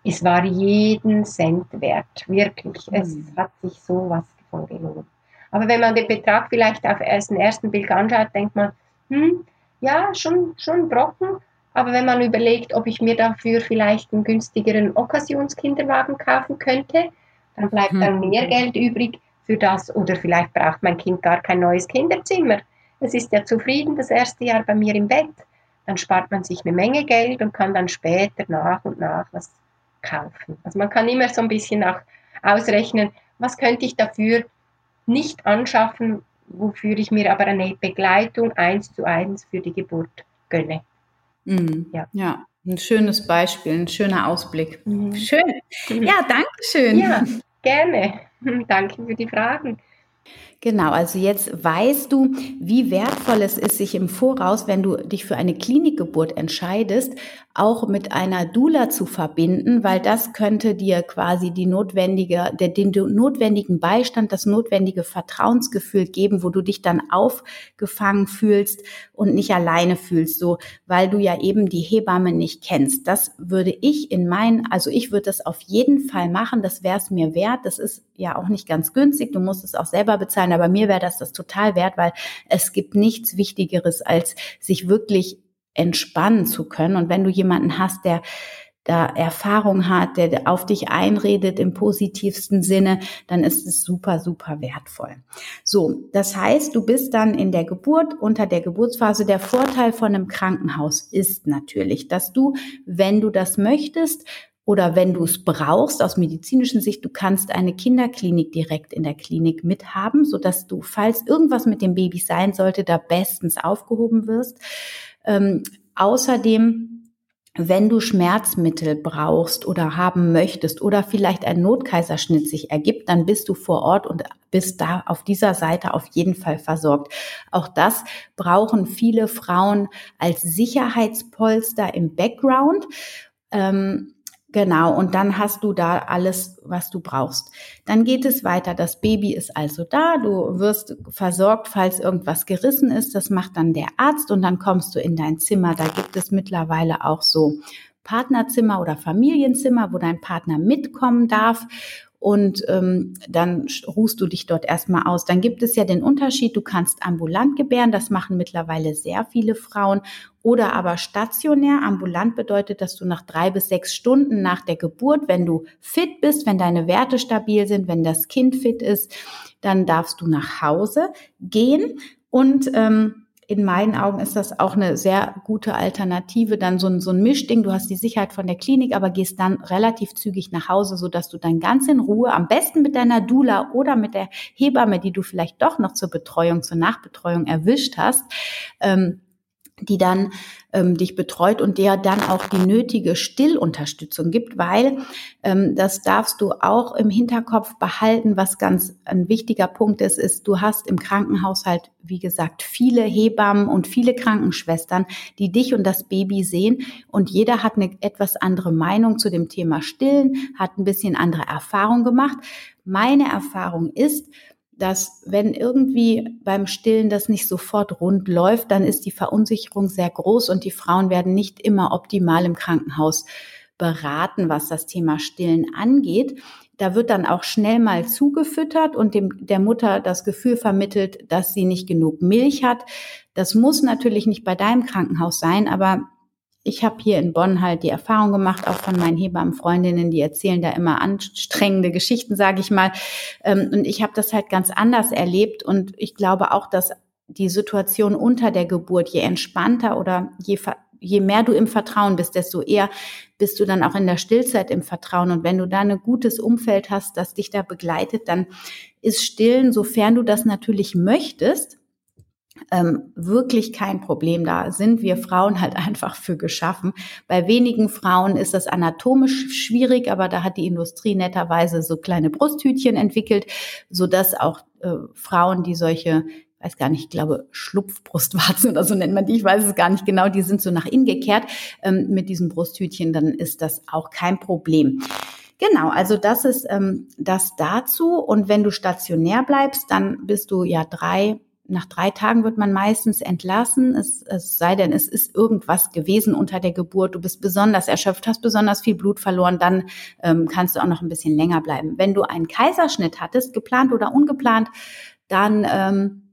es war jeden Cent wert, wirklich. Es mhm. hat sich sowas von gelohnt. Aber wenn man den Betrag vielleicht auf den ersten Blick anschaut, denkt man, hm, ja, schon, schon Brocken. Aber wenn man überlegt, ob ich mir dafür vielleicht einen günstigeren Okkasionskinderwagen kaufen könnte, dann bleibt dann hm. mehr Geld übrig für das. Oder vielleicht braucht mein Kind gar kein neues Kinderzimmer. Es ist ja zufrieden das erste Jahr bei mir im Bett. Dann spart man sich eine Menge Geld und kann dann später nach und nach was kaufen. Also man kann immer so ein bisschen auch ausrechnen, was könnte ich dafür nicht anschaffen, wofür ich mir aber eine Begleitung eins zu eins für die Geburt gönne. Mhm. Ja. ja, ein schönes Beispiel, ein schöner Ausblick. Mhm. Schön. Ja, danke schön. Ja, gerne. Danke für die Fragen. Genau, also jetzt weißt du, wie wertvoll es ist, sich im Voraus, wenn du dich für eine Klinikgeburt entscheidest, auch mit einer Dula zu verbinden, weil das könnte dir quasi die notwendige, den notwendigen Beistand, das notwendige Vertrauensgefühl geben, wo du dich dann aufgefangen fühlst und nicht alleine fühlst, so, weil du ja eben die Hebamme nicht kennst. Das würde ich in meinen, also ich würde das auf jeden Fall machen, das wäre es mir wert. Das ist ja auch nicht ganz günstig, du musst es auch selber bezahlen, aber mir wäre das das total wert, weil es gibt nichts Wichtigeres, als sich wirklich entspannen zu können. Und wenn du jemanden hast, der da Erfahrung hat, der auf dich einredet im positivsten Sinne, dann ist es super, super wertvoll. So, das heißt, du bist dann in der Geburt, unter der Geburtsphase. Der Vorteil von einem Krankenhaus ist natürlich, dass du, wenn du das möchtest, Oder wenn du es brauchst, aus medizinischen Sicht, du kannst eine Kinderklinik direkt in der Klinik mithaben, sodass du, falls irgendwas mit dem Baby sein sollte, da bestens aufgehoben wirst. Ähm, außerdem wenn du Schmerzmittel brauchst oder haben möchtest oder vielleicht ein Notkaiserschnitt sich ergibt, dann bist du vor Ort und bist da auf dieser Seite auf jeden Fall versorgt. Auch das brauchen viele Frauen als Sicherheitspolster im Background. Ähm, Genau, und dann hast du da alles, was du brauchst. Dann geht es weiter. Das Baby ist also da, du wirst versorgt, falls irgendwas gerissen ist. Das macht dann der Arzt und dann kommst du in dein Zimmer. Da gibt es mittlerweile auch so Partnerzimmer oder Familienzimmer, wo dein Partner mitkommen darf und ähm, dann ruhst du dich dort erstmal aus. Dann gibt es ja den Unterschied, du kannst ambulant gebären, das machen mittlerweile sehr viele Frauen, oder aber stationär. Ambulant bedeutet, dass du nach drei bis sechs Stunden nach der Geburt, wenn du fit bist, wenn deine Werte stabil sind, wenn das Kind fit ist, dann darfst du nach Hause gehen und ähm, in meinen Augen ist das auch eine sehr gute Alternative, dann so ein, so ein Mischding. Du hast die Sicherheit von der Klinik, aber gehst dann relativ zügig nach Hause, so dass du dann ganz in Ruhe, am besten mit deiner Dula oder mit der Hebamme, die du vielleicht doch noch zur Betreuung, zur Nachbetreuung erwischt hast, ähm, die dann ähm, dich betreut und der dann auch die nötige Stillunterstützung gibt, weil ähm, das darfst du auch im Hinterkopf behalten, was ganz ein wichtiger Punkt ist, ist, du hast im Krankenhaushalt, wie gesagt, viele Hebammen und viele Krankenschwestern, die dich und das Baby sehen und jeder hat eine etwas andere Meinung zu dem Thema Stillen, hat ein bisschen andere Erfahrung gemacht. Meine Erfahrung ist, dass wenn irgendwie beim Stillen das nicht sofort rund läuft, dann ist die Verunsicherung sehr groß und die Frauen werden nicht immer optimal im Krankenhaus beraten, was das Thema Stillen angeht. Da wird dann auch schnell mal zugefüttert und dem, der Mutter das Gefühl vermittelt, dass sie nicht genug Milch hat. Das muss natürlich nicht bei deinem Krankenhaus sein, aber ich habe hier in Bonn halt die Erfahrung gemacht, auch von meinen Hebammenfreundinnen, die erzählen da immer anstrengende Geschichten, sage ich mal. Ähm, und ich habe das halt ganz anders erlebt. Und ich glaube auch, dass die Situation unter der Geburt, je entspannter oder je, je mehr du im Vertrauen bist, desto eher bist du dann auch in der Stillzeit im Vertrauen. Und wenn du da ein gutes Umfeld hast, das dich da begleitet, dann ist Stillen, sofern du das natürlich möchtest, ähm, wirklich kein Problem. Da sind wir Frauen halt einfach für geschaffen. Bei wenigen Frauen ist das anatomisch schwierig, aber da hat die Industrie netterweise so kleine Brusthütchen entwickelt, so dass auch äh, Frauen, die solche weiß gar nicht, ich glaube Schlupfbrustwarzen oder so nennt man die, ich weiß es gar nicht genau, die sind so nach innen gekehrt ähm, mit diesem Brusthütchen, dann ist das auch kein Problem. Genau, also das ist ähm, das dazu. Und wenn du stationär bleibst, dann bist du ja drei nach drei Tagen wird man meistens entlassen, es, es sei denn, es ist irgendwas gewesen unter der Geburt, du bist besonders erschöpft, hast besonders viel Blut verloren, dann ähm, kannst du auch noch ein bisschen länger bleiben. Wenn du einen Kaiserschnitt hattest, geplant oder ungeplant, dann ähm,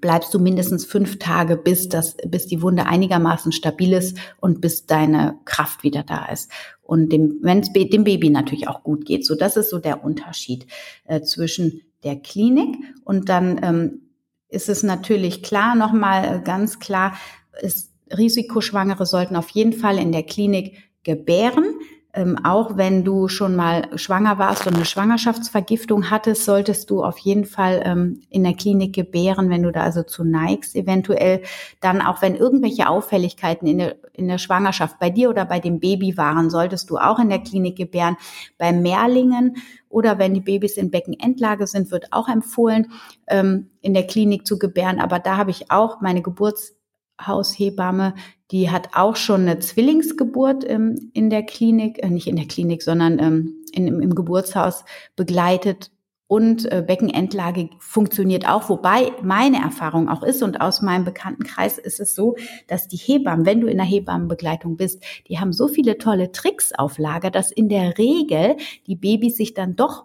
bleibst du mindestens fünf Tage, bis das, bis die Wunde einigermaßen stabil ist und bis deine Kraft wieder da ist. Und wenn es dem Baby natürlich auch gut geht. So, das ist so der Unterschied äh, zwischen der Klinik und dann ähm, ist es natürlich klar, nochmal äh, ganz klar, ist, Risikoschwangere sollten auf jeden Fall in der Klinik gebären. Ähm, auch wenn du schon mal schwanger warst und eine Schwangerschaftsvergiftung hattest, solltest du auf jeden Fall ähm, in der Klinik gebären, wenn du da also zu neigst. Eventuell dann auch, wenn irgendwelche Auffälligkeiten in der, in der Schwangerschaft bei dir oder bei dem Baby waren, solltest du auch in der Klinik gebären. Bei Mehrlingen oder wenn die Babys in Beckenendlage sind, wird auch empfohlen, ähm, in der Klinik zu gebären. Aber da habe ich auch meine Geburtshaushebamme, die hat auch schon eine Zwillingsgeburt ähm, in der Klinik, äh, nicht in der Klinik, sondern ähm, in, im, im Geburtshaus begleitet. Und äh, Beckenendlage funktioniert auch, wobei meine Erfahrung auch ist und aus meinem Bekanntenkreis ist es so, dass die Hebammen, wenn du in der Hebammenbegleitung bist, die haben so viele tolle Tricks auf Lager, dass in der Regel die Babys sich dann doch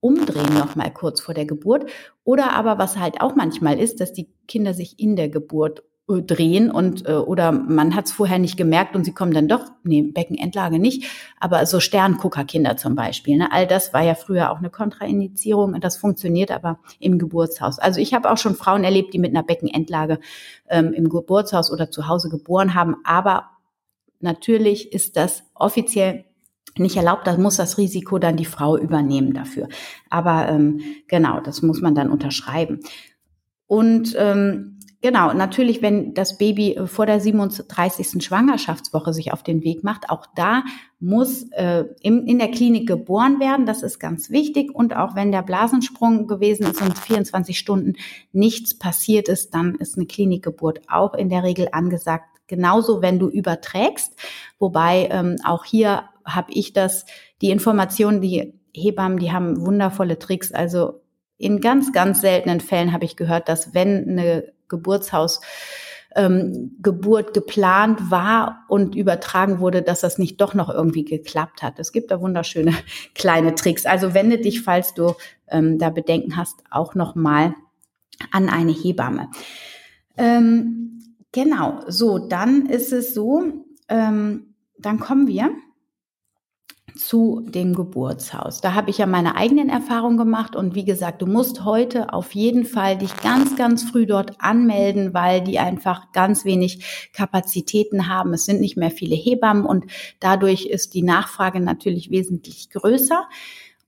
umdrehen noch mal kurz vor der Geburt. Oder aber was halt auch manchmal ist, dass die Kinder sich in der Geburt drehen und äh, oder man hat es vorher nicht gemerkt und sie kommen dann doch, nee, Beckenendlage nicht, aber so Sternguckerkinder zum Beispiel, ne, all das war ja früher auch eine Kontraindizierung und das funktioniert aber im Geburtshaus. Also ich habe auch schon Frauen erlebt, die mit einer Beckenendlage ähm, im Geburtshaus oder zu Hause geboren haben, aber natürlich ist das offiziell nicht erlaubt, da muss das Risiko dann die Frau übernehmen dafür. Aber ähm, genau, das muss man dann unterschreiben. Und ähm, Genau, natürlich, wenn das Baby äh, vor der 37. Schwangerschaftswoche sich auf den Weg macht, auch da muss äh, in, in der Klinik geboren werden. Das ist ganz wichtig. Und auch wenn der Blasensprung gewesen ist und 24 Stunden nichts passiert ist, dann ist eine Klinikgeburt auch in der Regel angesagt. Genauso, wenn du überträgst. Wobei ähm, auch hier habe ich das, die Informationen, die Hebammen, die haben wundervolle Tricks. Also in ganz, ganz seltenen Fällen habe ich gehört, dass wenn eine Geburtshaus ähm, Geburt geplant war und übertragen wurde, dass das nicht doch noch irgendwie geklappt hat. Es gibt da wunderschöne kleine Tricks. Also wende dich, falls du ähm, da Bedenken hast, auch noch mal an eine Hebamme. Ähm, genau. So, dann ist es so. Ähm, dann kommen wir zu dem Geburtshaus. Da habe ich ja meine eigenen Erfahrungen gemacht und wie gesagt, du musst heute auf jeden Fall dich ganz, ganz früh dort anmelden, weil die einfach ganz wenig Kapazitäten haben. Es sind nicht mehr viele Hebammen und dadurch ist die Nachfrage natürlich wesentlich größer.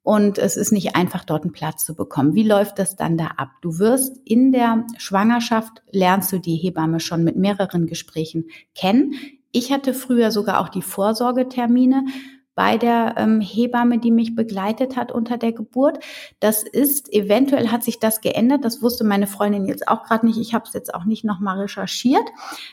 Und es ist nicht einfach, dort einen Platz zu bekommen. Wie läuft das dann da ab? Du wirst in der Schwangerschaft, lernst du die Hebamme schon mit mehreren Gesprächen kennen. Ich hatte früher sogar auch die Vorsorgetermine bei der ähm, Hebamme, die mich begleitet hat unter der Geburt. Das ist, eventuell hat sich das geändert. Das wusste meine Freundin jetzt auch gerade nicht. Ich habe es jetzt auch nicht nochmal recherchiert.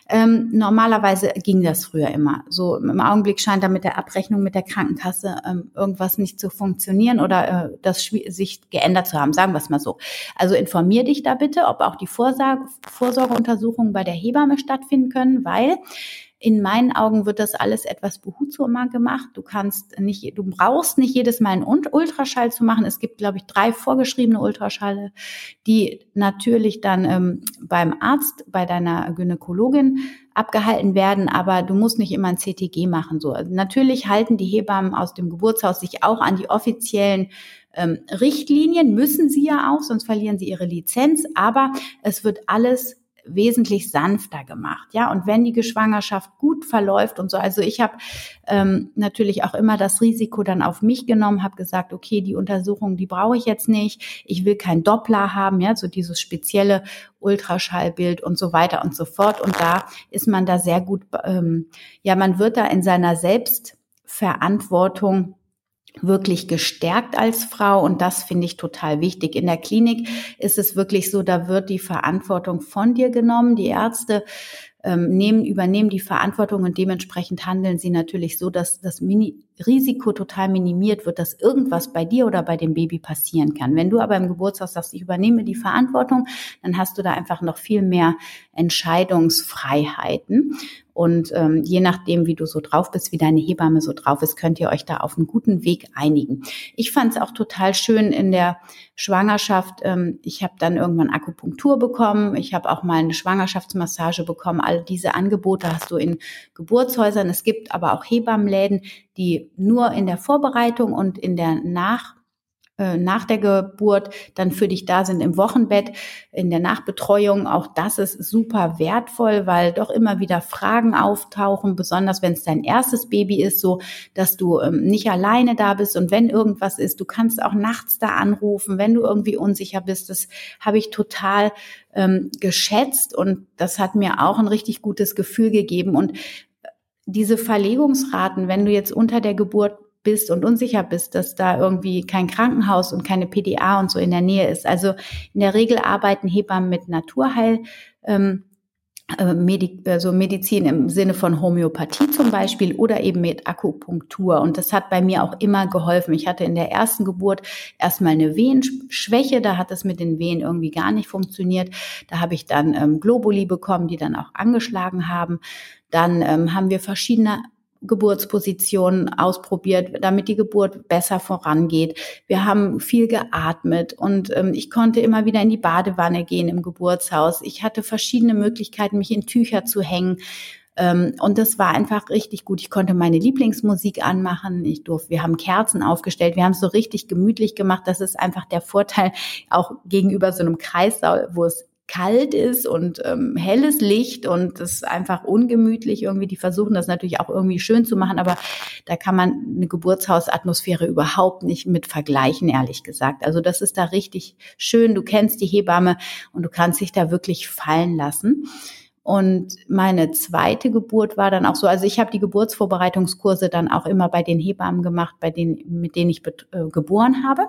Ähm, normalerweise ging das früher immer. So im Augenblick scheint da mit der Abrechnung mit der Krankenkasse ähm, irgendwas nicht zu funktionieren oder äh, das sich geändert zu haben. Sagen wir es mal so. Also informier dich da bitte, ob auch die Vorsorge, Vorsorgeuntersuchungen bei der Hebamme stattfinden können, weil in meinen Augen wird das alles etwas behutsamer gemacht. Du kannst nicht, du brauchst nicht jedes Mal einen Ultraschall zu machen. Es gibt, glaube ich, drei vorgeschriebene Ultraschalle, die natürlich dann ähm, beim Arzt, bei deiner Gynäkologin abgehalten werden, aber du musst nicht immer ein CTG machen. So, natürlich halten die Hebammen aus dem Geburtshaus sich auch an die offiziellen ähm, Richtlinien, müssen sie ja auch, sonst verlieren sie ihre Lizenz. Aber es wird alles wesentlich sanfter gemacht. Ja, und wenn die Schwangerschaft gut verläuft und so, also ich habe ähm, natürlich auch immer das Risiko dann auf mich genommen, habe gesagt, okay, die Untersuchung, die brauche ich jetzt nicht. Ich will kein Doppler haben, ja, so dieses spezielle Ultraschallbild und so weiter und so fort. Und da ist man da sehr gut, ähm, ja, man wird da in seiner Selbstverantwortung wirklich gestärkt als Frau und das finde ich total wichtig. In der Klinik ist es wirklich so, da wird die Verantwortung von dir genommen. Die Ärzte ähm, nehmen, übernehmen die Verantwortung und dementsprechend handeln sie natürlich so, dass das Mini Risiko total minimiert wird, dass irgendwas bei dir oder bei dem Baby passieren kann. Wenn du aber im Geburtshaus sagst, ich übernehme die Verantwortung, dann hast du da einfach noch viel mehr Entscheidungsfreiheiten. Und ähm, je nachdem, wie du so drauf bist, wie deine Hebamme so drauf ist, könnt ihr euch da auf einen guten Weg einigen. Ich fand es auch total schön in der Schwangerschaft. Ähm, ich habe dann irgendwann Akupunktur bekommen. Ich habe auch mal eine Schwangerschaftsmassage bekommen. All diese Angebote hast du in Geburtshäusern. Es gibt aber auch Hebammenläden, die nur in der Vorbereitung und in der Nach äh, nach der Geburt dann für dich da sind im Wochenbett, in der Nachbetreuung. Auch das ist super wertvoll, weil doch immer wieder Fragen auftauchen, besonders wenn es dein erstes Baby ist, so dass du ähm, nicht alleine da bist und wenn irgendwas ist, du kannst auch nachts da anrufen, wenn du irgendwie unsicher bist. Das habe ich total ähm, geschätzt und das hat mir auch ein richtig gutes Gefühl gegeben und diese Verlegungsraten, wenn du jetzt unter der Geburt bist und unsicher bist, dass da irgendwie kein Krankenhaus und keine PDA und so in der Nähe ist. Also in der Regel arbeiten Hebammen mit Naturheil. Ähm, äh, also Medizin im Sinne von Homöopathie zum Beispiel oder eben mit Akupunktur. Und das hat bei mir auch immer geholfen. Ich hatte in der ersten Geburt erstmal eine Wehenschwäche, da hat es mit den Wehen irgendwie gar nicht funktioniert. Da habe ich dann ähm, Globuli bekommen, die dann auch angeschlagen haben. Dann ähm, haben wir verschiedene Geburtspositionen ausprobiert, damit die Geburt besser vorangeht. Wir haben viel geatmet und ähm, ich konnte immer wieder in die Badewanne gehen im Geburtshaus. Ich hatte verschiedene Möglichkeiten, mich in Tücher zu hängen. Ähm, und das war einfach richtig gut. Ich konnte meine Lieblingsmusik anmachen. Ich durfte, wir haben Kerzen aufgestellt. Wir haben es so richtig gemütlich gemacht. Das ist einfach der Vorteil auch gegenüber so einem Kreissaal, wo es kalt ist und ähm, helles Licht und es ist einfach ungemütlich irgendwie. Die versuchen das natürlich auch irgendwie schön zu machen, aber da kann man eine Geburtshausatmosphäre überhaupt nicht mit vergleichen, ehrlich gesagt. Also das ist da richtig schön. Du kennst die Hebamme und du kannst dich da wirklich fallen lassen. Und meine zweite Geburt war dann auch so, also ich habe die Geburtsvorbereitungskurse dann auch immer bei den Hebammen gemacht, bei denen, mit denen ich äh, geboren habe.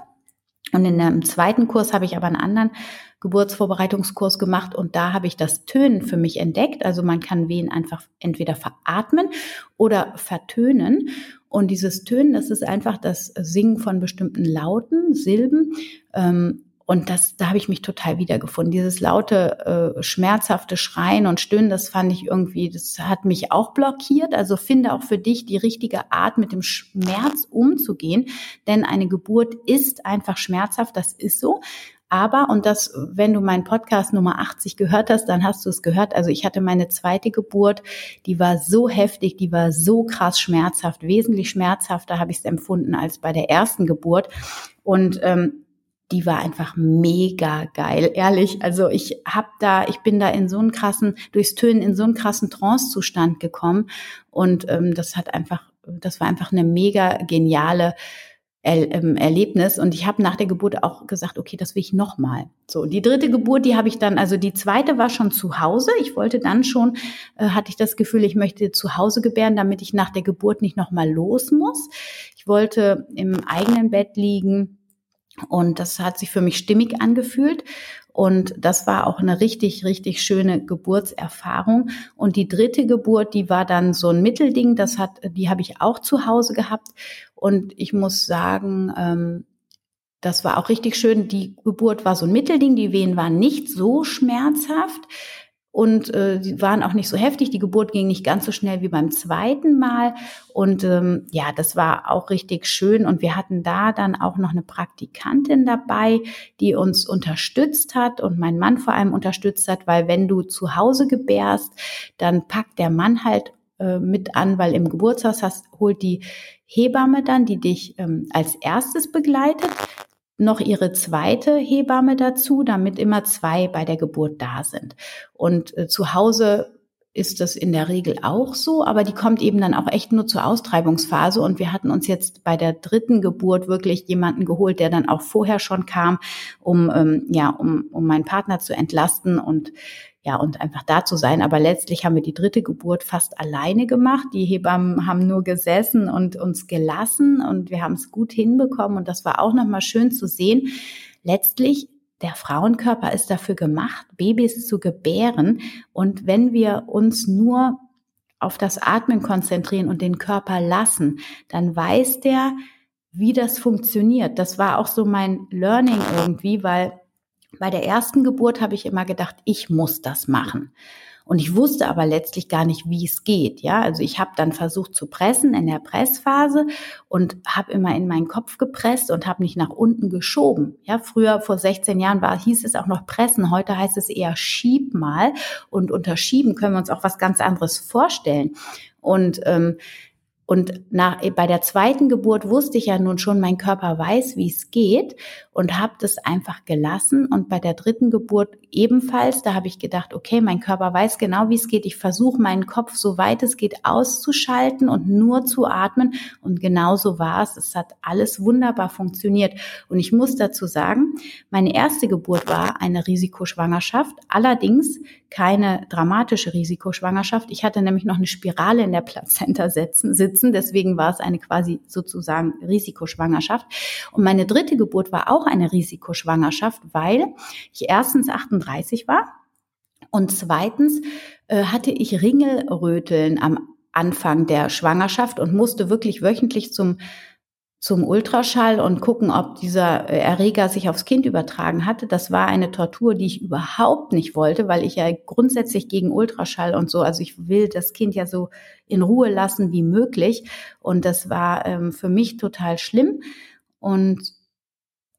Und in einem zweiten Kurs habe ich aber einen anderen Geburtsvorbereitungskurs gemacht und da habe ich das Tönen für mich entdeckt. Also man kann Wehen einfach entweder veratmen oder vertönen. Und dieses Tönen, das ist einfach das Singen von bestimmten Lauten, Silben. Ähm, und das, da habe ich mich total wiedergefunden. Dieses laute, äh, schmerzhafte Schreien und Stöhnen, das fand ich irgendwie, das hat mich auch blockiert. Also finde auch für dich die richtige Art, mit dem Schmerz umzugehen. Denn eine Geburt ist einfach schmerzhaft, das ist so. Aber, und das, wenn du meinen Podcast Nummer 80 gehört hast, dann hast du es gehört. Also ich hatte meine zweite Geburt, die war so heftig, die war so krass schmerzhaft, wesentlich schmerzhafter habe ich es empfunden als bei der ersten Geburt. Und ähm, die war einfach mega geil, ehrlich. Also ich hab da, ich bin da in so einen krassen, durchs Tönen in so einen krassen Trance-Zustand gekommen und ähm, das hat einfach, das war einfach eine mega geniale er, ähm, Erlebnis und ich habe nach der Geburt auch gesagt, okay, das will ich nochmal. So, die dritte Geburt, die habe ich dann, also die zweite war schon zu Hause. Ich wollte dann schon, äh, hatte ich das Gefühl, ich möchte zu Hause gebären, damit ich nach der Geburt nicht nochmal los muss. Ich wollte im eigenen Bett liegen und das hat sich für mich stimmig angefühlt. Und das war auch eine richtig, richtig schöne Geburtserfahrung. Und die dritte Geburt, die war dann so ein Mittelding. Das hat, die habe ich auch zu Hause gehabt. Und ich muss sagen, ähm, das war auch richtig schön. Die Geburt war so ein Mittelding. Die Wehen waren nicht so schmerzhaft und äh, die waren auch nicht so heftig. Die Geburt ging nicht ganz so schnell wie beim zweiten Mal. Und ähm, ja, das war auch richtig schön. Und wir hatten da dann auch noch eine Praktikantin dabei, die uns unterstützt hat und mein Mann vor allem unterstützt hat, weil wenn du zu Hause gebärst, dann packt der Mann halt äh, mit an, weil im Geburtshaus hast, holt die Hebamme dann, die dich ähm, als erstes begleitet, noch ihre zweite Hebamme dazu, damit immer zwei bei der Geburt da sind. Und äh, zu Hause ist das in der Regel auch so, aber die kommt eben dann auch echt nur zur Austreibungsphase. Und wir hatten uns jetzt bei der dritten Geburt wirklich jemanden geholt, der dann auch vorher schon kam, um ähm, ja, um, um meinen Partner zu entlasten und ja, und einfach da zu sein. Aber letztlich haben wir die dritte Geburt fast alleine gemacht. Die Hebammen haben nur gesessen und uns gelassen und wir haben es gut hinbekommen. Und das war auch nochmal schön zu sehen. Letztlich der Frauenkörper ist dafür gemacht, Babys zu gebären. Und wenn wir uns nur auf das Atmen konzentrieren und den Körper lassen, dann weiß der, wie das funktioniert. Das war auch so mein Learning irgendwie, weil bei der ersten Geburt habe ich immer gedacht, ich muss das machen. Und ich wusste aber letztlich gar nicht, wie es geht. Ja, also ich habe dann versucht zu pressen in der Pressphase und habe immer in meinen Kopf gepresst und habe nicht nach unten geschoben. Ja, früher vor 16 Jahren war hieß es auch noch pressen. Heute heißt es eher schieb mal. Und unter schieben können wir uns auch was ganz anderes vorstellen. Und ähm, und nach, bei der zweiten Geburt wusste ich ja nun schon, mein Körper weiß, wie es geht und habe das einfach gelassen. Und bei der dritten Geburt ebenfalls, da habe ich gedacht, okay, mein Körper weiß genau, wie es geht. Ich versuche meinen Kopf, so weit es geht, auszuschalten und nur zu atmen. Und genau so war es. Es hat alles wunderbar funktioniert. Und ich muss dazu sagen, meine erste Geburt war eine Risikoschwangerschaft. Allerdings keine dramatische Risikoschwangerschaft. Ich hatte nämlich noch eine Spirale in der Plazenta sitzen, sitzen. Deswegen war es eine quasi sozusagen Risikoschwangerschaft. Und meine dritte Geburt war auch eine Risikoschwangerschaft, weil ich erstens 38 war und zweitens äh, hatte ich Ringelröteln am Anfang der Schwangerschaft und musste wirklich wöchentlich zum zum Ultraschall und gucken, ob dieser äh, Erreger sich aufs Kind übertragen hatte. Das war eine Tortur, die ich überhaupt nicht wollte, weil ich ja grundsätzlich gegen Ultraschall und so, also ich will das Kind ja so in Ruhe lassen wie möglich. Und das war ähm, für mich total schlimm. Und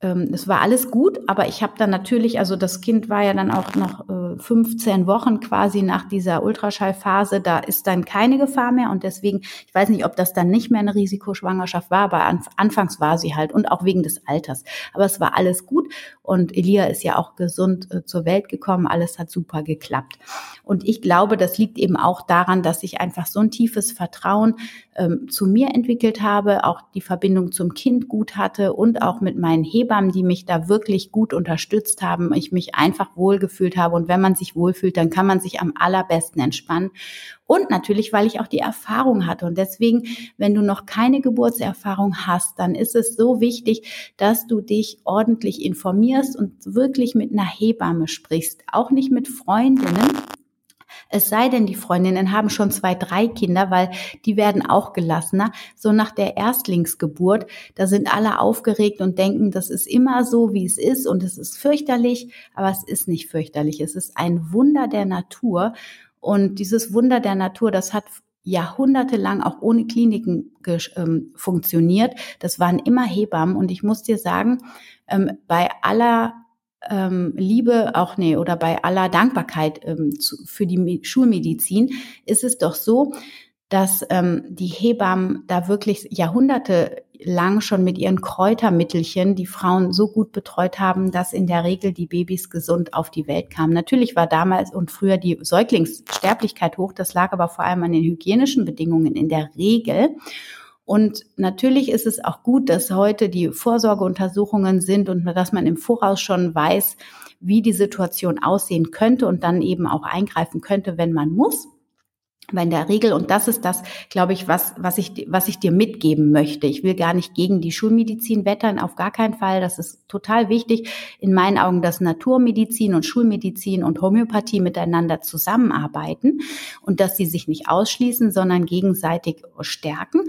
es war alles gut, aber ich habe dann natürlich, also das Kind war ja dann auch noch äh, 15 Wochen quasi nach dieser Ultraschallphase, da ist dann keine Gefahr mehr und deswegen, ich weiß nicht, ob das dann nicht mehr eine Risikoschwangerschaft war, aber anfangs war sie halt und auch wegen des Alters. Aber es war alles gut und Elia ist ja auch gesund äh, zur Welt gekommen, alles hat super geklappt. Und ich glaube, das liegt eben auch daran, dass ich einfach so ein tiefes Vertrauen ähm, zu mir entwickelt habe, auch die Verbindung zum Kind gut hatte und auch mit meinen Hebammen, die mich da wirklich gut unterstützt haben, ich mich einfach wohlgefühlt habe. Und wenn man sich wohlfühlt, dann kann man sich am allerbesten entspannen. Und natürlich, weil ich auch die Erfahrung hatte. Und deswegen, wenn du noch keine Geburtserfahrung hast, dann ist es so wichtig, dass du dich ordentlich informierst und wirklich mit einer Hebamme sprichst. Auch nicht mit Freundinnen, es sei denn, die Freundinnen haben schon zwei, drei Kinder, weil die werden auch gelassener. So nach der Erstlingsgeburt, da sind alle aufgeregt und denken, das ist immer so, wie es ist und es ist fürchterlich, aber es ist nicht fürchterlich. Es ist ein Wunder der Natur. Und dieses Wunder der Natur, das hat jahrhundertelang auch ohne Kliniken ähm, funktioniert. Das waren immer Hebammen. Und ich muss dir sagen, ähm, bei aller ähm, Liebe auch nee oder bei aller Dankbarkeit ähm, zu, für die Schulmedizin ist es doch so, dass ähm, die Hebammen da wirklich Jahrhunderte lang schon mit ihren Kräutermittelchen die Frauen so gut betreut haben, dass in der Regel die Babys gesund auf die Welt kamen. Natürlich war damals und früher die Säuglingssterblichkeit hoch, das lag aber vor allem an den hygienischen Bedingungen in der Regel. Und natürlich ist es auch gut, dass heute die Vorsorgeuntersuchungen sind und dass man im Voraus schon weiß, wie die Situation aussehen könnte und dann eben auch eingreifen könnte, wenn man muss. Aber in der Regel, und das ist das, glaube ich, was, was ich, was ich dir mitgeben möchte. Ich will gar nicht gegen die Schulmedizin wettern, auf gar keinen Fall. Das ist total wichtig. In meinen Augen, dass Naturmedizin und Schulmedizin und Homöopathie miteinander zusammenarbeiten und dass sie sich nicht ausschließen, sondern gegenseitig stärken.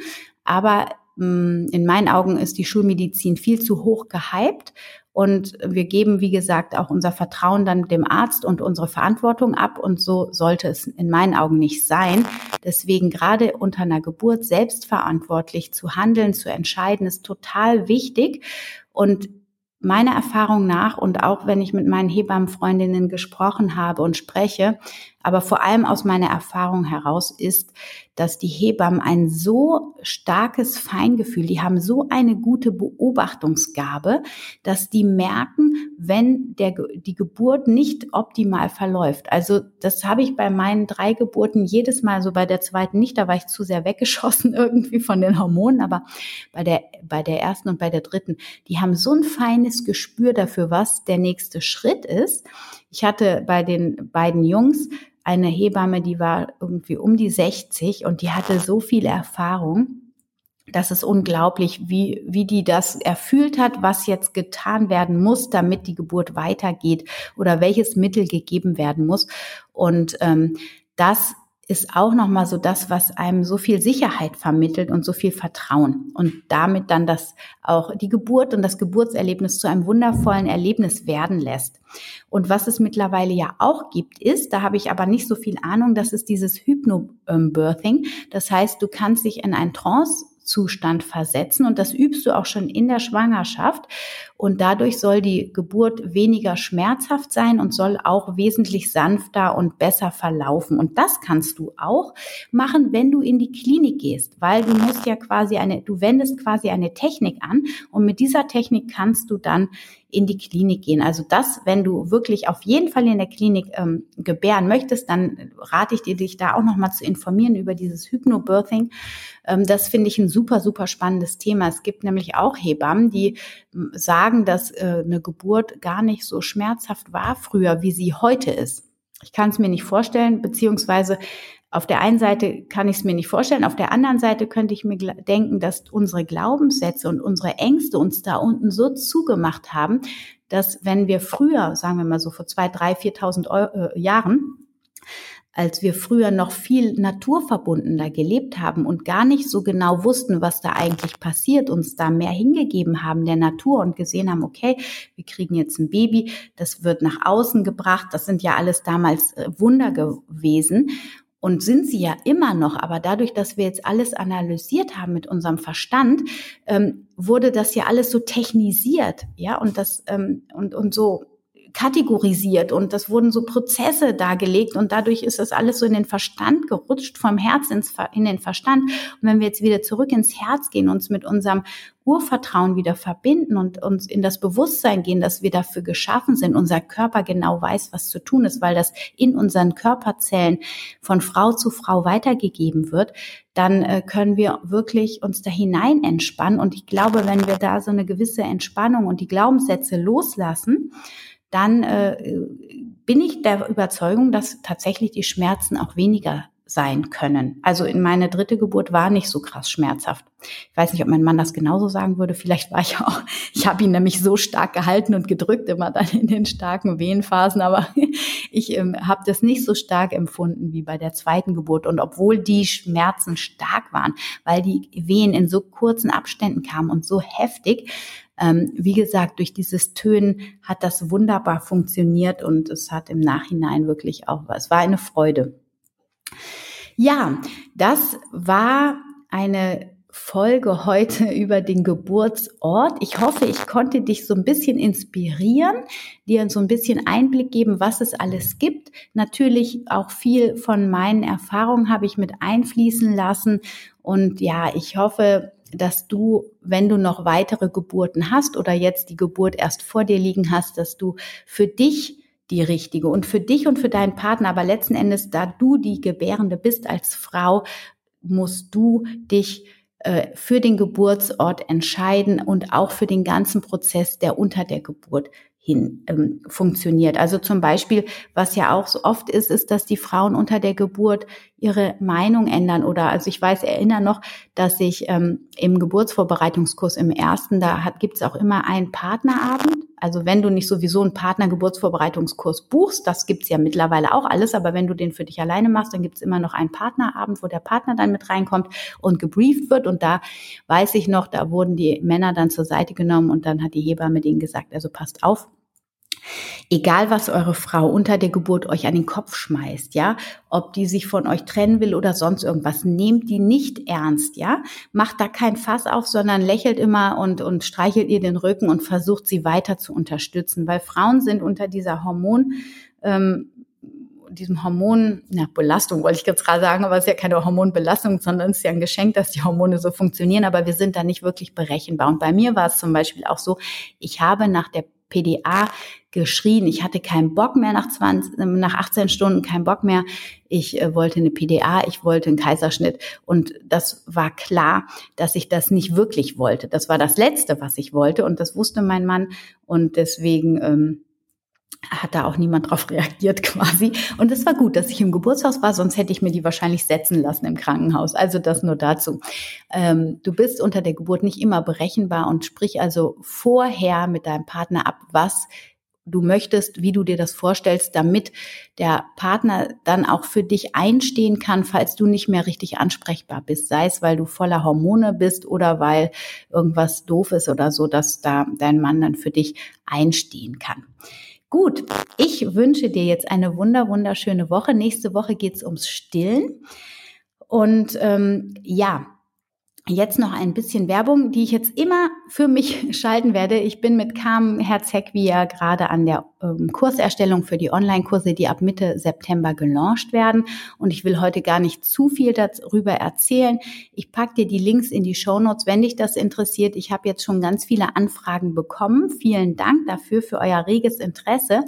Aber mm, in meinen Augen ist die Schulmedizin viel zu hoch gehypt und wir geben, wie gesagt, auch unser Vertrauen dann dem Arzt und unsere Verantwortung ab. Und so sollte es in meinen Augen nicht sein. Deswegen gerade unter einer Geburt selbstverantwortlich zu handeln, zu entscheiden, ist total wichtig. Und meiner Erfahrung nach und auch wenn ich mit meinen Hebammenfreundinnen gesprochen habe und spreche, aber vor allem aus meiner Erfahrung heraus ist, dass die Hebammen ein so starkes Feingefühl, die haben so eine gute Beobachtungsgabe, dass die merken, wenn der, die Geburt nicht optimal verläuft. Also das habe ich bei meinen drei Geburten jedes Mal, so bei der zweiten nicht, da war ich zu sehr weggeschossen irgendwie von den Hormonen, aber bei der, bei der ersten und bei der dritten, die haben so ein feines Gespür dafür, was der nächste Schritt ist. Ich hatte bei den beiden Jungs eine Hebamme, die war irgendwie um die 60 und die hatte so viel Erfahrung. Das ist unglaublich, wie, wie die das erfüllt hat, was jetzt getan werden muss, damit die Geburt weitergeht oder welches Mittel gegeben werden muss. Und ähm, das ist auch nochmal so das, was einem so viel Sicherheit vermittelt und so viel Vertrauen und damit dann das auch die Geburt und das Geburtserlebnis zu einem wundervollen Erlebnis werden lässt. Und was es mittlerweile ja auch gibt, ist, da habe ich aber nicht so viel Ahnung, das ist dieses Hypnobirthing. Das heißt, du kannst dich in ein Trance Zustand versetzen. Und das übst du auch schon in der Schwangerschaft. Und dadurch soll die Geburt weniger schmerzhaft sein und soll auch wesentlich sanfter und besser verlaufen. Und das kannst du auch machen, wenn du in die Klinik gehst, weil du musst ja quasi eine, du wendest quasi eine Technik an und mit dieser Technik kannst du dann in die Klinik gehen. Also das, wenn du wirklich auf jeden Fall in der Klinik ähm, gebären möchtest, dann rate ich dir, dich da auch nochmal zu informieren über dieses Hypnobirthing. Ähm, das finde ich ein super, super spannendes Thema. Es gibt nämlich auch Hebammen, die sagen, dass äh, eine Geburt gar nicht so schmerzhaft war früher, wie sie heute ist. Ich kann es mir nicht vorstellen, beziehungsweise auf der einen Seite kann ich es mir nicht vorstellen, auf der anderen Seite könnte ich mir denken, dass unsere Glaubenssätze und unsere Ängste uns da unten so zugemacht haben, dass wenn wir früher, sagen wir mal so vor zwei, drei, viertausend äh, Jahren, als wir früher noch viel naturverbundener gelebt haben und gar nicht so genau wussten, was da eigentlich passiert, uns da mehr hingegeben haben der Natur und gesehen haben, okay, wir kriegen jetzt ein Baby, das wird nach außen gebracht, das sind ja alles damals äh, Wunder gewesen und sind sie ja immer noch, aber dadurch, dass wir jetzt alles analysiert haben mit unserem Verstand, ähm, wurde das ja alles so technisiert, ja, und das ähm, und und so kategorisiert und das wurden so Prozesse dargelegt und dadurch ist das alles so in den Verstand gerutscht, vom Herz ins, in den Verstand. Und wenn wir jetzt wieder zurück ins Herz gehen, uns mit unserem Urvertrauen wieder verbinden und uns in das Bewusstsein gehen, dass wir dafür geschaffen sind, unser Körper genau weiß, was zu tun ist, weil das in unseren Körperzellen von Frau zu Frau weitergegeben wird, dann äh, können wir wirklich uns da hinein entspannen. Und ich glaube, wenn wir da so eine gewisse Entspannung und die Glaubenssätze loslassen, dann äh, bin ich der Überzeugung, dass tatsächlich die Schmerzen auch weniger sein können. Also in meine dritte Geburt war nicht so krass schmerzhaft. Ich weiß nicht, ob mein Mann das genauso sagen würde. Vielleicht war ich auch, ich habe ihn nämlich so stark gehalten und gedrückt immer dann in den starken Wehenphasen, aber ich ähm, habe das nicht so stark empfunden wie bei der zweiten Geburt. Und obwohl die Schmerzen stark waren, weil die Wehen in so kurzen Abständen kamen und so heftig, ähm, wie gesagt, durch dieses Tönen hat das wunderbar funktioniert und es hat im Nachhinein wirklich auch, es war eine Freude. Ja, das war eine Folge heute über den Geburtsort. Ich hoffe, ich konnte dich so ein bisschen inspirieren, dir so ein bisschen Einblick geben, was es alles gibt. Natürlich auch viel von meinen Erfahrungen habe ich mit einfließen lassen. Und ja, ich hoffe, dass du, wenn du noch weitere Geburten hast oder jetzt die Geburt erst vor dir liegen hast, dass du für dich die richtige und für dich und für deinen Partner. Aber letzten Endes, da du die Gebärende bist als Frau, musst du dich äh, für den Geburtsort entscheiden und auch für den ganzen Prozess, der unter der Geburt hin ähm, funktioniert. Also zum Beispiel, was ja auch so oft ist, ist, dass die Frauen unter der Geburt ihre Meinung ändern oder also ich weiß, erinnere noch, dass ich ähm, im Geburtsvorbereitungskurs im ersten, da hat, gibt's auch immer einen Partnerabend also wenn du nicht sowieso einen Partnergeburtsvorbereitungskurs buchst, das gibt's ja mittlerweile auch alles, aber wenn du den für dich alleine machst, dann gibt's immer noch einen Partnerabend, wo der Partner dann mit reinkommt und gebrieft wird. Und da weiß ich noch, da wurden die Männer dann zur Seite genommen und dann hat die Hebamme denen gesagt, also passt auf, Egal, was eure Frau unter der Geburt euch an den Kopf schmeißt, ja, ob die sich von euch trennen will oder sonst irgendwas, nehmt die nicht ernst, ja. Macht da kein Fass auf, sondern lächelt immer und, und streichelt ihr den Rücken und versucht sie weiter zu unterstützen, weil Frauen sind unter dieser Hormon, ähm, diesem Hormon, ja, Belastung wollte ich jetzt gerade sagen, aber es ist ja keine Hormonbelastung, sondern es ist ja ein Geschenk, dass die Hormone so funktionieren, aber wir sind da nicht wirklich berechenbar. Und bei mir war es zum Beispiel auch so, ich habe nach der PDA geschrien. Ich hatte keinen Bock mehr nach 20, nach 18 Stunden, keinen Bock mehr. Ich äh, wollte eine PDA, ich wollte einen Kaiserschnitt. Und das war klar, dass ich das nicht wirklich wollte. Das war das Letzte, was ich wollte. Und das wusste mein Mann. Und deswegen, ähm, hat da auch niemand drauf reagiert quasi. Und es war gut, dass ich im Geburtshaus war, sonst hätte ich mir die wahrscheinlich setzen lassen im Krankenhaus. Also das nur dazu. Ähm, du bist unter der Geburt nicht immer berechenbar und sprich also vorher mit deinem Partner ab, was du möchtest, wie du dir das vorstellst, damit der Partner dann auch für dich einstehen kann, falls du nicht mehr richtig ansprechbar bist, sei es, weil du voller Hormone bist oder weil irgendwas doof ist oder so, dass da dein Mann dann für dich einstehen kann. Gut, ich wünsche dir jetzt eine wunder, wunderschöne Woche. Nächste Woche geht's ums Stillen. Und ähm, ja, Jetzt noch ein bisschen Werbung, die ich jetzt immer für mich schalten werde. Ich bin mit Carmen Herzeg ja gerade an der ähm, Kurserstellung für die Online-Kurse, die ab Mitte September gelauncht werden. Und ich will heute gar nicht zu viel darüber erzählen. Ich packe dir die Links in die Show Notes, wenn dich das interessiert. Ich habe jetzt schon ganz viele Anfragen bekommen. Vielen Dank dafür, für euer reges Interesse.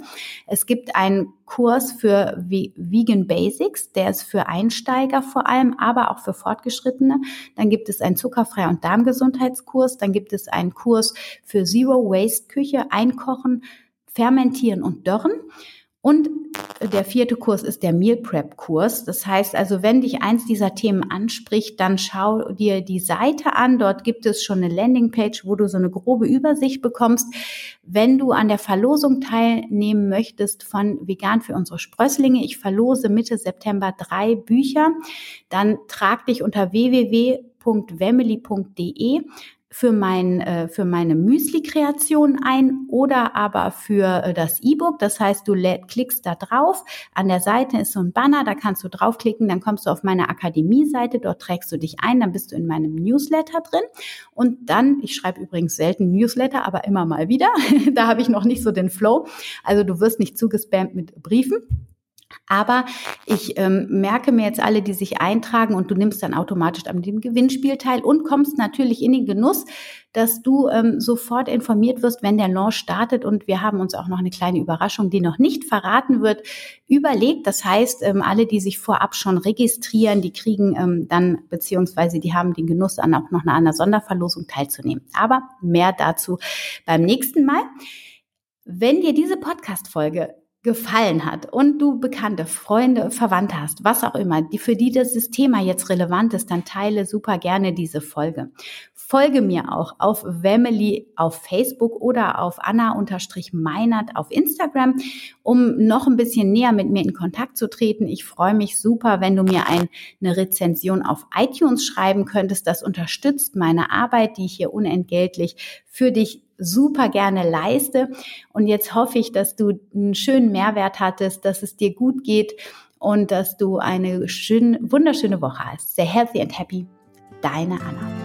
Es gibt einen Kurs für Vegan Basics, der ist für Einsteiger vor allem, aber auch für Fortgeschrittene. Dann gibt es einen Zuckerfrei- und Darmgesundheitskurs. Dann gibt es einen Kurs für Zero Waste Küche, Einkochen, Fermentieren und Dörren. Und der vierte Kurs ist der Meal Prep Kurs. Das heißt also, wenn dich eins dieser Themen anspricht, dann schau dir die Seite an. Dort gibt es schon eine Landingpage, wo du so eine grobe Übersicht bekommst. Wenn du an der Verlosung teilnehmen möchtest von Vegan für unsere Sprösslinge, ich verlose Mitte September drei Bücher, dann trag dich unter www www.wemily.de für, mein, äh, für meine Müsli-Kreation ein oder aber für äh, das E-Book. Das heißt, du klickst da drauf. An der Seite ist so ein Banner, da kannst du draufklicken, dann kommst du auf meine Akademie-Seite, dort trägst du dich ein, dann bist du in meinem Newsletter drin. Und dann, ich schreibe übrigens selten Newsletter, aber immer mal wieder. da habe ich noch nicht so den Flow. Also du wirst nicht zugespammt mit Briefen. Aber ich ähm, merke mir jetzt alle, die sich eintragen und du nimmst dann automatisch an dem Gewinnspiel teil und kommst natürlich in den Genuss, dass du ähm, sofort informiert wirst, wenn der Launch startet. Und wir haben uns auch noch eine kleine Überraschung, die noch nicht verraten wird, überlegt. Das heißt, ähm, alle, die sich vorab schon registrieren, die kriegen ähm, dann, beziehungsweise die haben den Genuss, an auch noch an einer Sonderverlosung teilzunehmen. Aber mehr dazu beim nächsten Mal. Wenn dir diese Podcast-Folge gefallen hat und du bekannte Freunde, Verwandte hast, was auch immer, die für die das Thema jetzt relevant ist, dann teile super gerne diese Folge. Folge mir auch auf Wemily auf Facebook oder auf Anna-Meinert auf Instagram, um noch ein bisschen näher mit mir in Kontakt zu treten. Ich freue mich super, wenn du mir ein, eine Rezension auf iTunes schreiben könntest. Das unterstützt meine Arbeit, die ich hier unentgeltlich für dich super gerne leiste. Und jetzt hoffe ich, dass du einen schönen Mehrwert hattest, dass es dir gut geht und dass du eine schön, wunderschöne Woche hast. Sehr healthy and happy. Deine Anna.